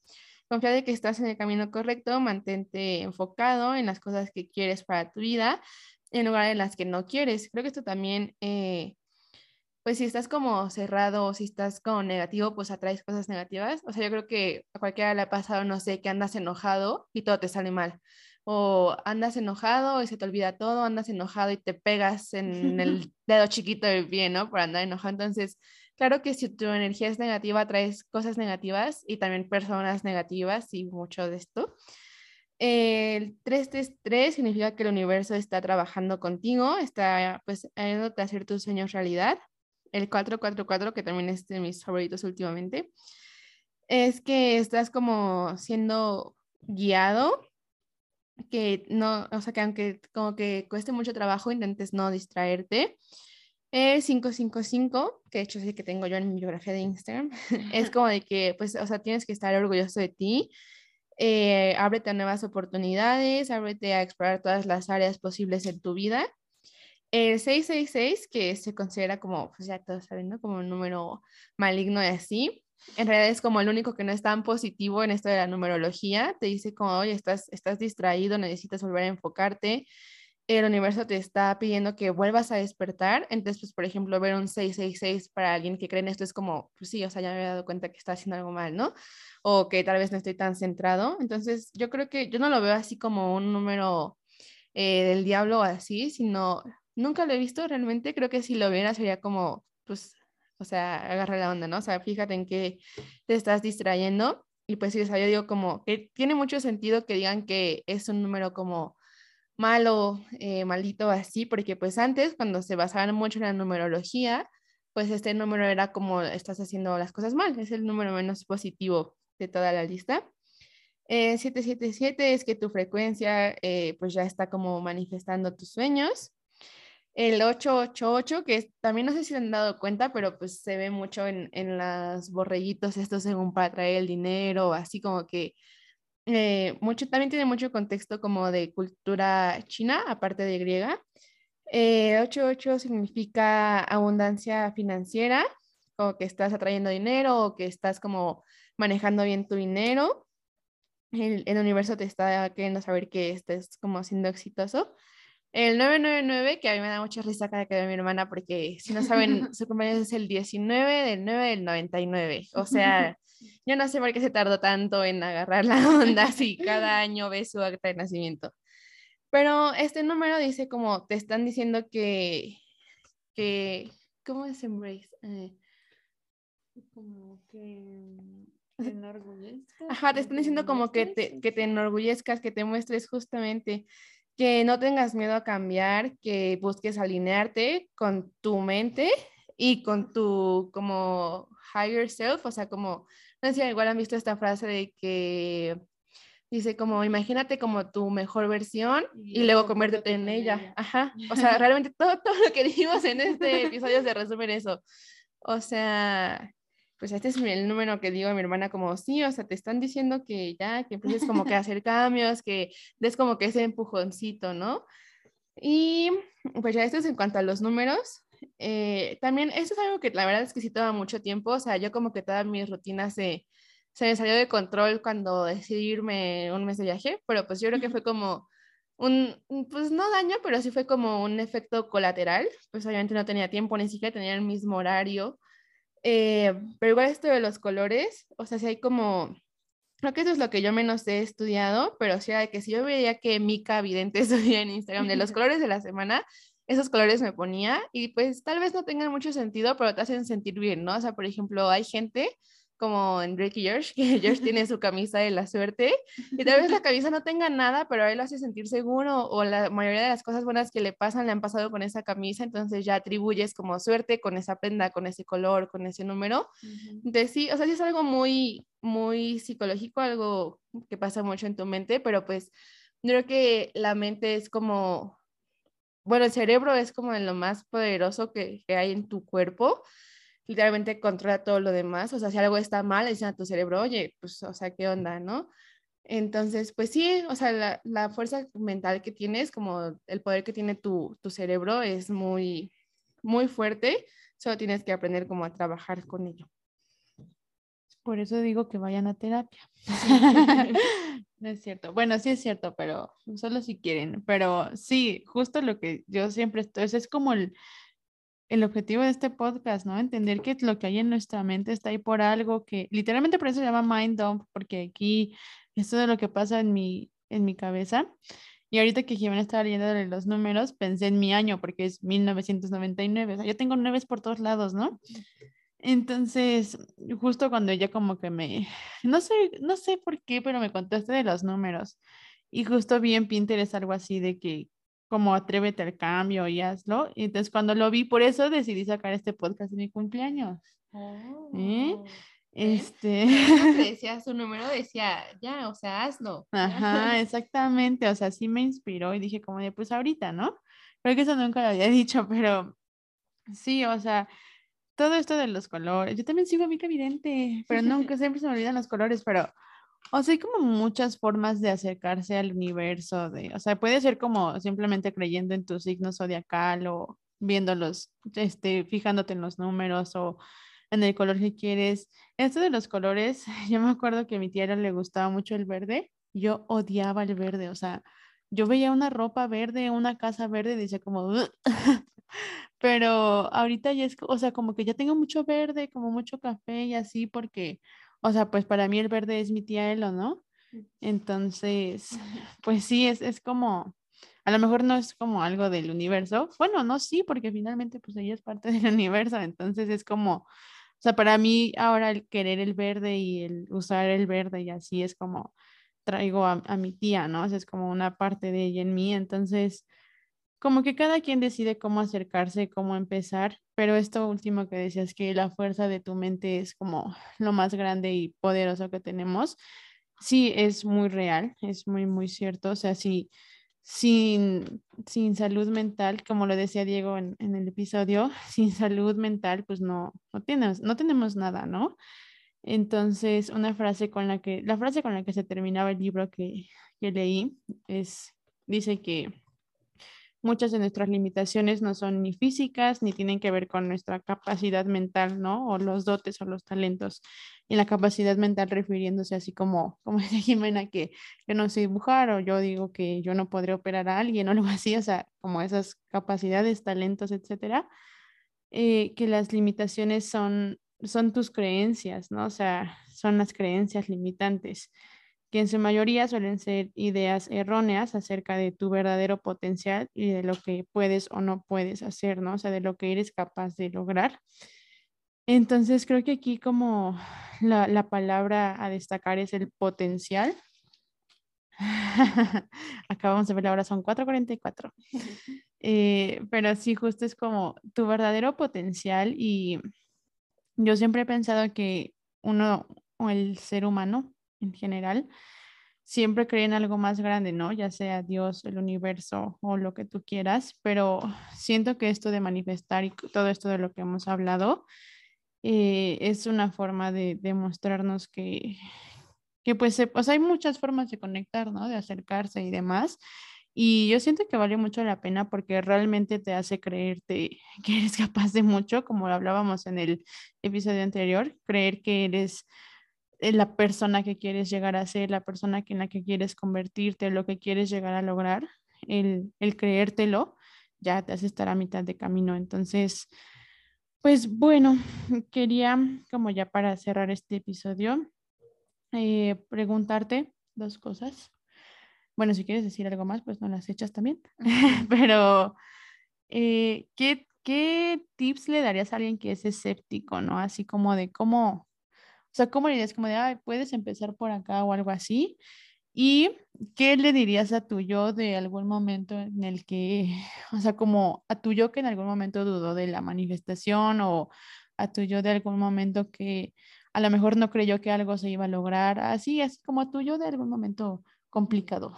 Confía de que estás en el camino correcto, mantente enfocado en las cosas que quieres para tu vida, en lugar de las que no quieres. Creo que esto también pues si estás como cerrado o si estás como negativo, pues atraes cosas negativas. O sea, yo creo que a cualquiera le ha pasado, no sé, que andas enojado y todo te sale mal. O andas enojado y se te olvida todo, andas enojado y te pegas en el dedo chiquito del pie, ¿no? Por andar enojado. Entonces, claro que si tu energía es negativa, atraes cosas negativas y también personas negativas y mucho de esto. El 333 significa que el universo está trabajando contigo, está pues ayudándote a hacer tus sueños realidad el 444, que también es de mis favoritos últimamente, es que estás como siendo guiado, que no, o sea, que aunque como que cueste mucho trabajo, intentes no distraerte. El 555, que de hecho es el que tengo yo en mi biografía de Instagram, es como de que, pues, o sea, tienes que estar orgulloso de ti, eh, ábrete a nuevas oportunidades, ábrete a explorar todas las áreas posibles en tu vida el 666, que se considera como, pues ya todos saben, ¿no? Como un número maligno y así, en realidad es como el único que no es tan positivo en esto de la numerología. Te dice como, oye, estás, estás distraído, necesitas volver a enfocarte. El universo te está pidiendo que vuelvas a despertar. Entonces, pues, por ejemplo, ver un 666 para alguien que cree en esto es como, pues sí, o sea, ya me he dado cuenta que está haciendo algo mal, ¿no? O que tal vez no estoy tan centrado. Entonces, yo creo que yo no lo veo así como un número eh, del diablo así, sino Nunca lo he visto realmente, creo que si lo viera sería como, pues, o sea, agarrar la onda, ¿no? O sea, fíjate en qué te estás distrayendo. Y pues sí, o sea, yo digo como que tiene mucho sentido que digan que es un número como malo, eh, maldito, así, porque pues antes, cuando se basaban mucho en la numerología, pues este número era como estás haciendo las cosas mal, es el número menos positivo de toda la lista. 777 eh, es que tu frecuencia eh, pues ya está como manifestando tus sueños el 888, que también no sé si se han dado cuenta, pero pues se ve mucho en, en los borreguitos estos según para traer el dinero, así como que eh, mucho, también tiene mucho contexto como de cultura china, aparte de griega. Eh, 88 significa abundancia financiera, como que estás atrayendo dinero o que estás como manejando bien tu dinero. El, el universo te está queriendo saber que estés como siendo exitoso. El 999, que a mí me da mucha risa cada que veo a mi hermana, porque si no saben, su cumpleaños es el 19 del 9 del 99. O sea, yo no sé por qué se tardó tanto en agarrar la onda si cada año ve su acta de nacimiento. Pero este número dice como te están diciendo que, que ¿cómo es embrace? Eh, como que te enorgullezcas. Ajá, te están diciendo como que te, que te enorgullezcas, que te muestres justamente que no tengas miedo a cambiar, que busques alinearte con tu mente y con tu como higher self, o sea, como, no sé si igual han visto esta frase de que dice como, imagínate como tu mejor versión y, luego conviértete en ella. Ajá, o sea, realmente todo, todo lo que dijimos en este episodio se resume en eso. O sea, pues este es el número que digo a mi hermana como, sí, o sea, te están diciendo que ya, que empieces como que a hacer cambios, que des como que ese empujoncito, ¿no? Y pues ya esto es en cuanto a los números. Eh, también eso es algo que la verdad es que sí toma mucho tiempo, o sea, yo como que todas mis rutinas de, se me salió de control cuando decidí irme un mes de viaje, pero pues yo creo que fue como un, pues no daño, pero sí fue como un efecto colateral, pues obviamente no tenía tiempo, ni siquiera tenía el mismo horario, eh, pero igual esto de los colores, o sea, si hay como, creo que eso es lo que yo menos he estudiado, pero sí de que si yo veía que Mika Vidente subía en Instagram de los colores de la semana, esos colores me ponía y pues tal vez no tengan mucho sentido, pero te hacen sentir bien, ¿no? O sea, por ejemplo, hay gente como en Drake y George, que George tiene su camisa de la suerte y tal vez la camisa no tenga nada, pero a él lo hace sentir seguro o la mayoría de las cosas buenas que le pasan le han pasado con esa camisa, entonces ya atribuyes como suerte con esa prenda, con ese color, con ese número. Entonces sí, o sea, sí es algo muy, muy psicológico, algo que pasa mucho en tu mente, pero pues creo que la mente es como, bueno, el cerebro es como lo más poderoso que, que hay en tu cuerpo literalmente controla todo lo demás. O sea, si algo está mal, dicen a tu cerebro, oye, pues, o sea, ¿qué onda, no? Entonces, pues sí, o sea, la, la fuerza mental que tienes, como el poder que tiene tu, tu, cerebro es muy, muy fuerte. Solo tienes que aprender cómo a trabajar con ello. Por eso digo que vayan a terapia. no es cierto. Bueno, sí es cierto, pero solo si quieren. Pero sí, justo lo que yo siempre estoy, es como el, el objetivo de este podcast, ¿no? Entender que lo que hay en nuestra mente está ahí por algo que literalmente por eso se llama mind dump, porque aquí esto de lo que pasa en mi, en mi cabeza. Y ahorita que Jimena estaba leyendo los números, pensé en mi año, porque es 1999. O sea, yo tengo nueves por todos lados, ¿no? Entonces, justo cuando ella como que me, no sé, no sé por qué, pero me contaste de los números. Y justo vi en Pinterest algo así de que como atrévete al cambio y hazlo. Y entonces cuando lo vi, por eso decidí sacar este podcast en mi cumpleaños. ¿Eh? Oh, este. decía su número, decía, ya, o sea, hazlo. Ajá, exactamente. O sea, sí me inspiró y dije, como de, pues ahorita, ¿no? Creo que eso nunca lo había dicho, pero sí, o sea, todo esto de los colores. Yo también sigo a Mica Vidente, pero nunca, siempre se me olvidan los colores, pero o sea, hay como muchas formas de acercarse al universo, de, o sea, puede ser como simplemente creyendo en tu signo zodiacal o viéndolos, este, fijándote en los números o en el color que quieres. Esto de los colores, yo me acuerdo que a mi tía le gustaba mucho el verde, yo odiaba el verde, o sea, yo veía una ropa verde, una casa verde y decía como, pero ahorita ya es, o sea, como que ya tengo mucho verde, como mucho café y así, porque o sea, pues para mí el verde es mi tía Elo, ¿no? Entonces, pues sí, es, es como, a lo mejor no es como algo del universo. Bueno, no, sí, porque finalmente pues ella es parte del universo, entonces es como, o sea, para mí ahora el querer el verde y el usar el verde y así es como traigo a, a mi tía, ¿no? O sea, es como una parte de ella en mí, entonces como que cada quien decide cómo acercarse, cómo empezar, pero esto último que decías que la fuerza de tu mente es como lo más grande y poderoso que tenemos, sí es muy real, es muy, muy cierto. O sea, si sin, sin salud mental, como lo decía Diego en, en el episodio, sin salud mental, pues no, no, tenemos, no tenemos nada, ¿no? Entonces, una frase con la que, la frase con la que se terminaba el libro que, que leí es, dice que muchas de nuestras limitaciones no son ni físicas ni tienen que ver con nuestra capacidad mental, ¿no? O los dotes o los talentos. Y la capacidad mental refiriéndose así como, como dice Jimena, que yo no sé dibujar o yo digo que yo no podré operar a alguien o algo así, o sea, como esas capacidades, talentos, etcétera, eh, que las limitaciones son, son tus creencias, ¿no? O sea, son las creencias limitantes que en su mayoría suelen ser ideas erróneas acerca de tu verdadero potencial y de lo que puedes o no puedes hacer, ¿no? O sea, de lo que eres capaz de lograr. Entonces, creo que aquí como la, la palabra a destacar es el potencial. Acabamos de ver, ahora son 4.44. Eh, pero sí, justo es como tu verdadero potencial y yo siempre he pensado que uno o el ser humano en general, siempre creen algo más grande, ¿no? Ya sea Dios, el universo o lo que tú quieras, pero siento que esto de manifestar y todo esto de lo que hemos hablado eh, es una forma de demostrarnos que, que pues, pues hay muchas formas de conectar, ¿no? De acercarse y demás. Y yo siento que vale mucho la pena porque realmente te hace creerte que eres capaz de mucho, como lo hablábamos en el episodio anterior, creer que eres la persona que quieres llegar a ser, la persona en la que quieres convertirte, lo que quieres llegar a lograr, el, el creértelo, ya te hace estar a mitad de camino. Entonces, pues bueno, quería, como ya para cerrar este episodio, eh, preguntarte dos cosas. Bueno, si quieres decir algo más, pues no las echas también. Pero, eh, ¿qué, ¿qué tips le darías a alguien que es escéptico, no? Así como de cómo, sea, ¿cómo le dirías? Como de, Ay, puedes empezar por acá o algo así. ¿Y qué le dirías a tu yo de algún momento en el que, o sea, como a tu yo que en algún momento dudó de la manifestación o a tu yo de algún momento que a lo mejor no creyó que algo se iba a lograr, así, así como a tu yo de algún momento complicado?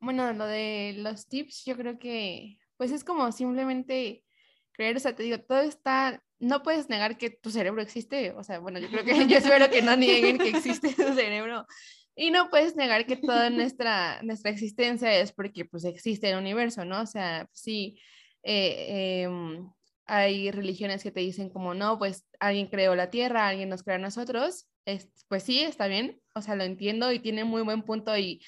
Bueno, lo de los tips, yo creo que, pues es como simplemente creer, o sea, te digo, todo está no puedes negar que tu cerebro existe, o sea, bueno, yo creo que yo espero que no nieguen que existe tu cerebro y no puedes negar que toda nuestra, nuestra existencia es porque pues existe el universo, ¿no? O sea, sí, eh, em, hay religiones que te dicen como, no, pues alguien creó la Tierra, alguien nos creó a nosotros, es, pues sí, está bien, o sea, lo entiendo y tiene muy buen punto y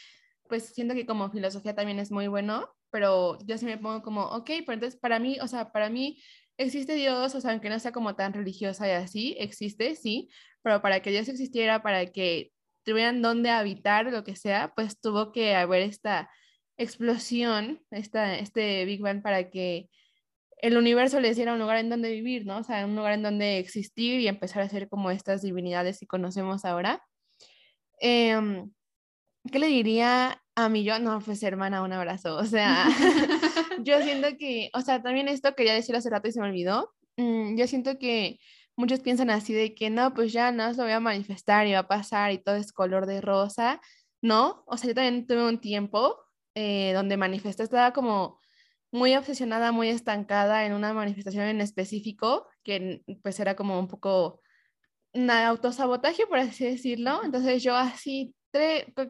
pues siento que como filosofía también es muy bueno, pero yo sí me pongo como, ok, pero entonces para mí, o sea, para mí existe Dios, o sea, aunque no sea como tan religiosa y así, existe, sí, pero para que Dios existiera, para que tuvieran dónde habitar, lo que sea, pues tuvo que haber esta explosión, esta, este Big Bang para que el universo les diera un lugar en donde vivir, ¿no? O sea, un lugar en donde existir y empezar a ser como estas divinidades que conocemos ahora. Em, ¿Qué le diría a mi yo? No, pues hermana, un abrazo. O sea, yo siento que, o sea, también esto quería decir hace rato y se me olvidó. Mm, yo siento que muchos piensan así de que no, pues ya no, se lo voy a manifestar y va a pasar y todo es color de rosa. No, o sea, yo también tuve un tiempo eh, donde manifesté, estaba como muy obsesionada, muy estancada en una manifestación en específico, que pues era como un poco un autosabotaje, por así decirlo. Entonces yo así,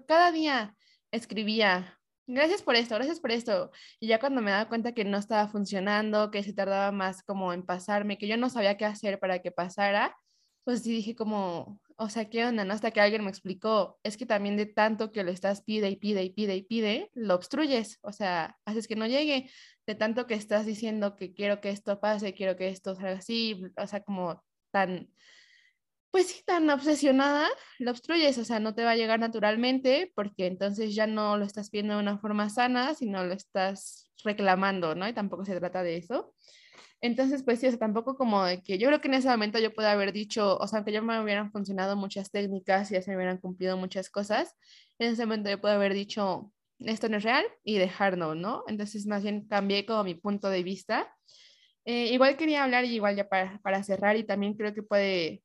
cada día escribía gracias por esto, gracias por esto. Y ya cuando me daba cuenta que no estaba funcionando, que se tardaba más como en pasarme, que yo no sabía qué hacer para que pasara, pues sí dije como, o sea, ¿qué onda? Hasta que alguien me explicó, es que también de tanto que lo estás pide y pide y pide y pide, lo obstruyes, o sea, haces que no llegue, de tanto que estás diciendo que quiero que esto pase, quiero que esto salga así, o sea, como tan pues sí, tan obsesionada, lo obstruyes, o sea, no te va a llegar naturalmente porque entonces ya no lo estás viendo de una forma sana, sino lo estás reclamando, ¿no? Y tampoco se trata de eso. Entonces, pues sí, o sea, tampoco como de que yo creo que en ese momento yo puedo haber dicho, o sea, aunque yo me hubieran funcionado muchas técnicas y ya se me hubieran cumplido muchas cosas, en ese momento yo puedo haber dicho, esto no es real y dejarlo, ¿no? Entonces, más bien cambié como mi punto de vista. Eh, igual quería hablar, y igual ya para, para cerrar, y también creo que puede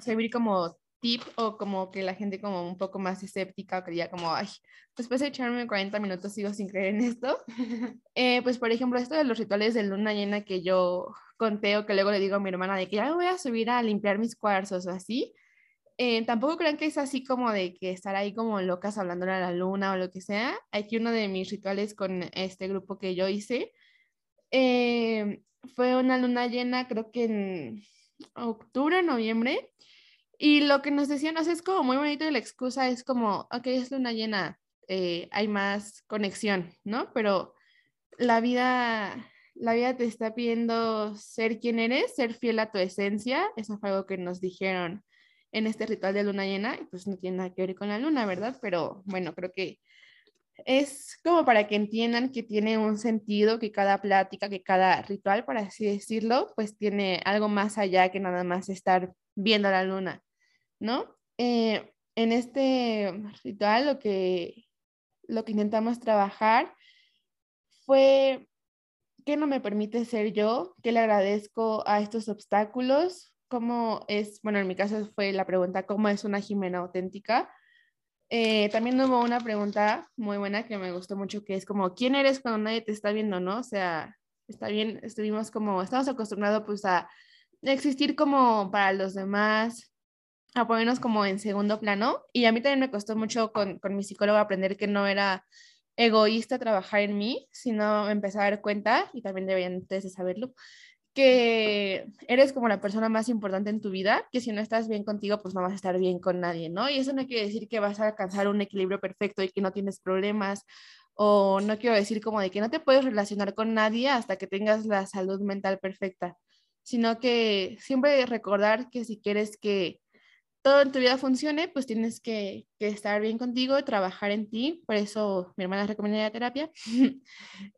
servir como tip o como que la gente como un poco más escéptica quería como, ay, después de echarme 40 minutos sigo sin creer en esto. Eh, pues por ejemplo, esto de los rituales de luna llena que yo conté o que luego le digo a mi hermana de que ya me voy a subir a limpiar mis cuarzos o así. Eh, tampoco crean que es así como de que estar ahí como locas hablando a la luna o lo que sea. Aquí uno de mis rituales con este grupo que yo hice eh, fue una luna llena, creo que en octubre, noviembre, y lo que nos decían, o sea, es como muy bonito y la excusa es como, ok, es luna llena, eh, hay más conexión, ¿no? Pero la vida, la vida te está pidiendo ser quien eres, ser fiel a tu esencia. Eso fue algo que nos dijeron en este ritual de luna llena, y pues no tiene nada que ver con la luna, ¿verdad? Pero bueno, creo que es como para que entiendan que tiene un sentido, que cada plática, que cada ritual, por así decirlo, pues tiene algo más allá que nada más estar viendo la luna. ¿No? Eh, en este ritual lo que, lo que intentamos trabajar fue qué no me permite ser yo, qué le agradezco a estos obstáculos, cómo es, bueno, en mi caso fue la pregunta, ¿cómo es una Jimena auténtica? Eh, también hubo una pregunta muy buena que me gustó mucho, que es como, ¿quién eres cuando nadie te está viendo, no? O sea, está bien, estuvimos como, estamos acostumbrados pues a existir como para los demás, a ponernos como en segundo plano. Y a mí también me costó mucho con, con mi psicólogo aprender que no era egoísta trabajar en mí, sino empezar a dar cuenta, y también deberían ustedes saberlo, que eres como la persona más importante en tu vida, que si no estás bien contigo, pues no vas a estar bien con nadie, ¿no? Y eso no quiere decir que vas a alcanzar un equilibrio perfecto y que no tienes problemas, o no quiero decir como de que no te puedes relacionar con nadie hasta que tengas la salud mental perfecta, sino que siempre recordar que si quieres que todo en tu vida funcione, pues tienes que, estar bien contigo, trabajar en ti. Por eso mi hermana recomienda la terapia.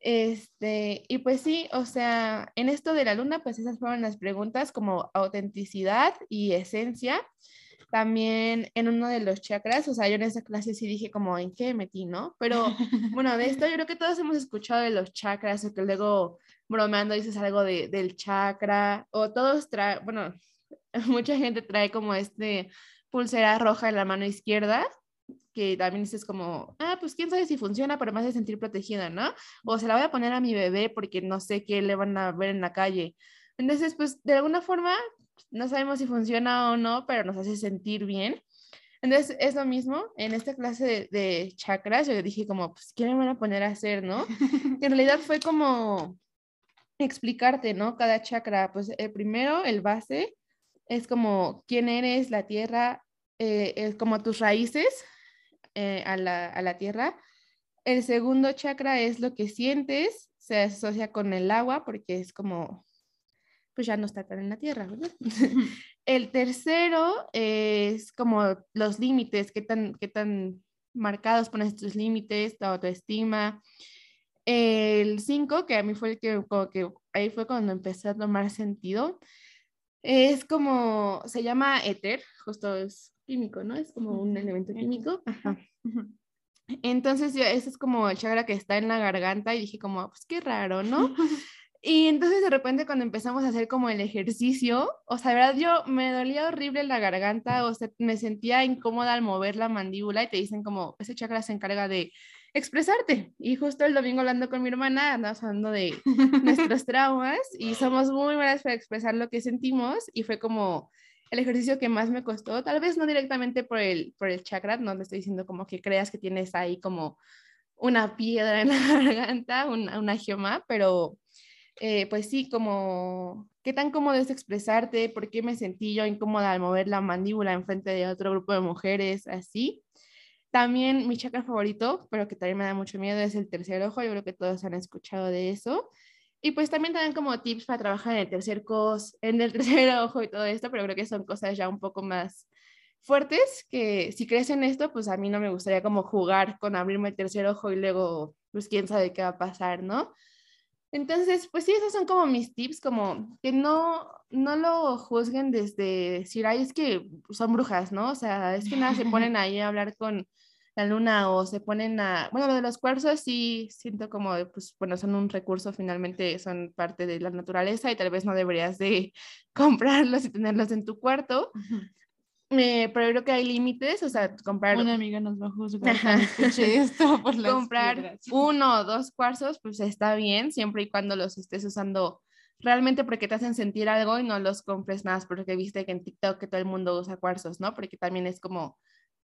este, y pues sí, o sea, en esto de la luna, pues esas fueron las preguntas como autenticidad y esencia. También en uno de los chakras, o sea, yo en esa clase sí dije como, ¿en qué metí, no? Pero bueno, de esto yo creo que todos hemos escuchado de los chakras o que luego bromeando dices algo de, del chakra o todos traen, bueno, mucha gente trae como este pulsera roja en la mano izquierda, que también dices como, ah, pues quién sabe si funciona, pero me hace sentir protegida, ¿no? O se la voy a poner a mi bebé porque no sé qué le van a ver en la calle. Entonces, pues de alguna forma, no sabemos si funciona o no, pero nos hace sentir bien. Entonces, es lo mismo, en esta clase de, de chakras, yo dije como, pues, ¿qué me van a poner a hacer, no? en realidad fue como explicarte, ¿no? Cada chakra, pues el primero, el base, es como quién eres, la tierra, eh, es como tus raíces eh, a, la, a, la, tierra. El segundo chakra es lo que sientes, se asocia con el agua porque es como, pues ya no está tan en la tierra, ¿verdad? el tercero es como los límites, qué tan, qué tan marcados pones tus límites, tu autoestima. El cinco, que a mí fue el que, como que ahí fue cuando empecé a tomar sentido, es como, se llama éter, justo es químico, ¿no? Es como un elemento químico. Ajá. Entonces, ya, ese es como el chakra que está en la garganta y dije como, pues qué raro, ¿no? Y entonces de repente cuando empezamos a hacer como el ejercicio, o sea, verdad yo me dolía horrible la garganta, o sea, me sentía incómoda al mover la mandíbula y te dicen como, ese chakra se encarga de expresarte. Y justo el domingo hablando con mi hermana, andamos hablando de nuestros traumas y somos muy buenas para expresar lo que sentimos y fue como el ejercicio que más me costó, tal vez no directamente por el, por el chakra, no le estoy diciendo como que creas que tienes ahí como una piedra en la garganta, una, una geoma, pero eh, pues sí, como qué tan cómodo es expresarte, por qué me sentí yo incómoda al mover la mandíbula en frente de otro grupo de mujeres, así. También mi chakra favorito, pero que también me da mucho miedo, es el tercer ojo. Yo creo que todos han escuchado de eso. Y pues también dan como tips para trabajar en el tercer cos, en el tercer ojo y todo esto, pero creo que son cosas ya un poco más fuertes que si crees en esto, pues a mí no me gustaría como jugar con abrirme el tercer ojo y luego, pues quién sabe qué va a pasar, ¿no? Entonces, pues sí, esos son como mis tips, como que no, no lo juzguen desde decir, ay, es que son brujas, ¿no? O sea, es que nada, se ponen ahí a hablar con la luna o se ponen a, bueno, lo de los cuarzos sí siento como, pues bueno, son un recurso, finalmente son parte de la naturaleza y tal vez no deberías de comprarlos y tenerlos en tu cuarto, pero creo que hay límites, o sea, comprar... Una amiga nos va a juzgar esto por las Comprar uno o dos cuarzos, pues está bien, siempre y cuando los estés usando realmente porque te hacen sentir algo y no los compres más porque viste que en TikTok que todo el mundo usa cuarzos, ¿no? Porque también es como,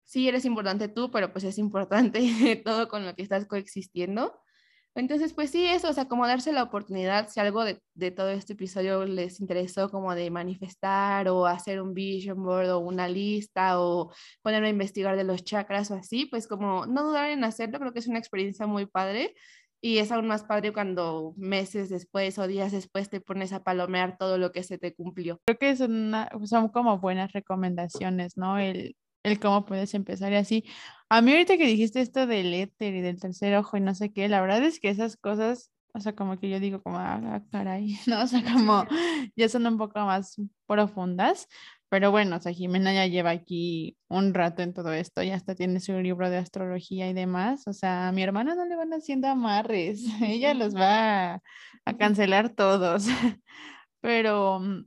sí eres importante tú, pero pues es importante todo con lo que estás coexistiendo. Entonces, pues sí, eso, o sea, como darse la oportunidad, si algo de, de, todo este episodio les interesó como de manifestar o hacer un vision board o una lista o ponerme a investigar de los chakras o así, pues como no dudar en hacerlo, creo que es una experiencia muy padre y es aún más padre cuando meses después o días después te pones a palomear todo lo que se te cumplió. Creo que son, son como buenas recomendaciones, ¿no? El el cómo puedes empezar y así. A mí ahorita que dijiste esto del éter y del tercer ojo y no sé qué, la verdad es que esas cosas, o sea, como que yo digo como, ah, caray, ¿no? O sea, como ya son un poco más profundas, pero bueno, o sea, Jimena ya lleva aquí un rato en todo esto, ya hasta tiene su libro de astrología y demás, o sea, a mi hermana no le van haciendo amarres, ella los va a, a cancelar todos, pero mm,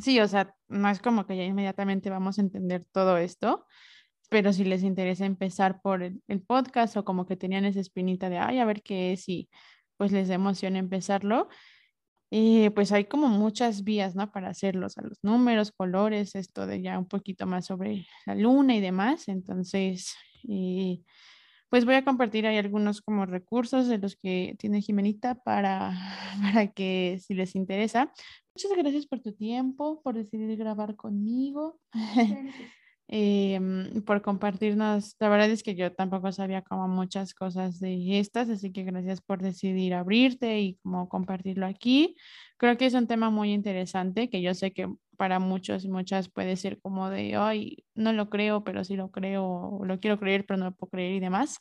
sí, o sea, no es como que ya inmediatamente vamos a entender todo esto, pero si les interesa empezar por el, podcast o como que tenían esa espinita de, ay, a ver qué es y pues les da emoción empezarlo, eh, pues hay como muchas vías, ¿no? Para hacerlos, a los números, colores, esto de ya un poquito más sobre la luna y demás. Entonces, eh, pues voy a compartir ahí algunos como recursos de los que tiene Jimenita para, para que si les interesa. Muchas gracias por tu tiempo, por decidir grabar conmigo. Em, por compartirnos. La verdad es que yo tampoco sabía como muchas cosas de estas, así que gracias por decidir abrirte y como compartirlo aquí. Creo que es un tema muy interesante que yo sé que para muchos y muchas puede ser como de, ay, no lo creo, pero sí lo creo, lo quiero creer, pero no lo puedo creer y demás.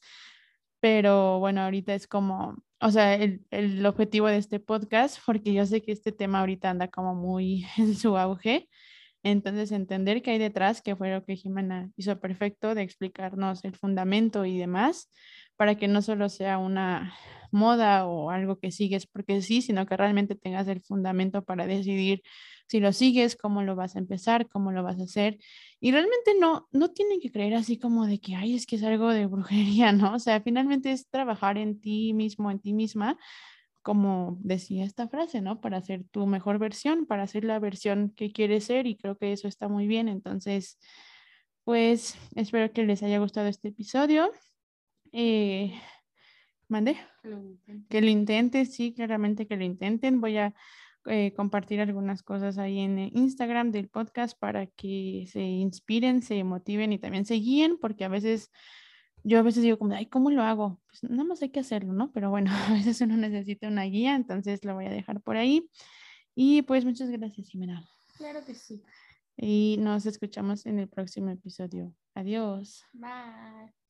Pero bueno, ahorita es como, o sea, el, el objetivo de este podcast, porque yo sé que este tema ahorita anda como muy en su auge entonces, entender qué hay detrás, que fue lo que Jimena hizo perfecto de explicarnos el fundamento y demás, para que no solo sea una moda o algo que sigues porque sí, sino que realmente tengas el fundamento para decidir si lo sigues, cómo lo vas a empezar, cómo lo vas a hacer. Y realmente no, no tienen que creer así como de que, ay, es que es algo de brujería, ¿no? O sea, finalmente es trabajar en ti mismo, en ti misma, como decía esta frase, ¿no? Para ser tu mejor versión, para ser la versión que quieres ser y creo que eso está muy bien. Entonces, pues espero que les haya gustado este episodio. Eh, ¿Mande? Que lo intenten, sí, claramente que lo intenten. Voy a eh, compartir algunas cosas ahí en Instagram del podcast para que se inspiren, se motiven y también se guíen, porque a veces yo a veces digo como, ay, ¿cómo lo hago? Pues nada más hay que hacerlo, ¿no? Pero bueno, a veces uno necesita una guía, entonces lo voy a dejar por ahí. Y pues muchas gracias, Jimena. Claro que sí. Y nos escuchamos en el próximo episodio. Adiós. Bye.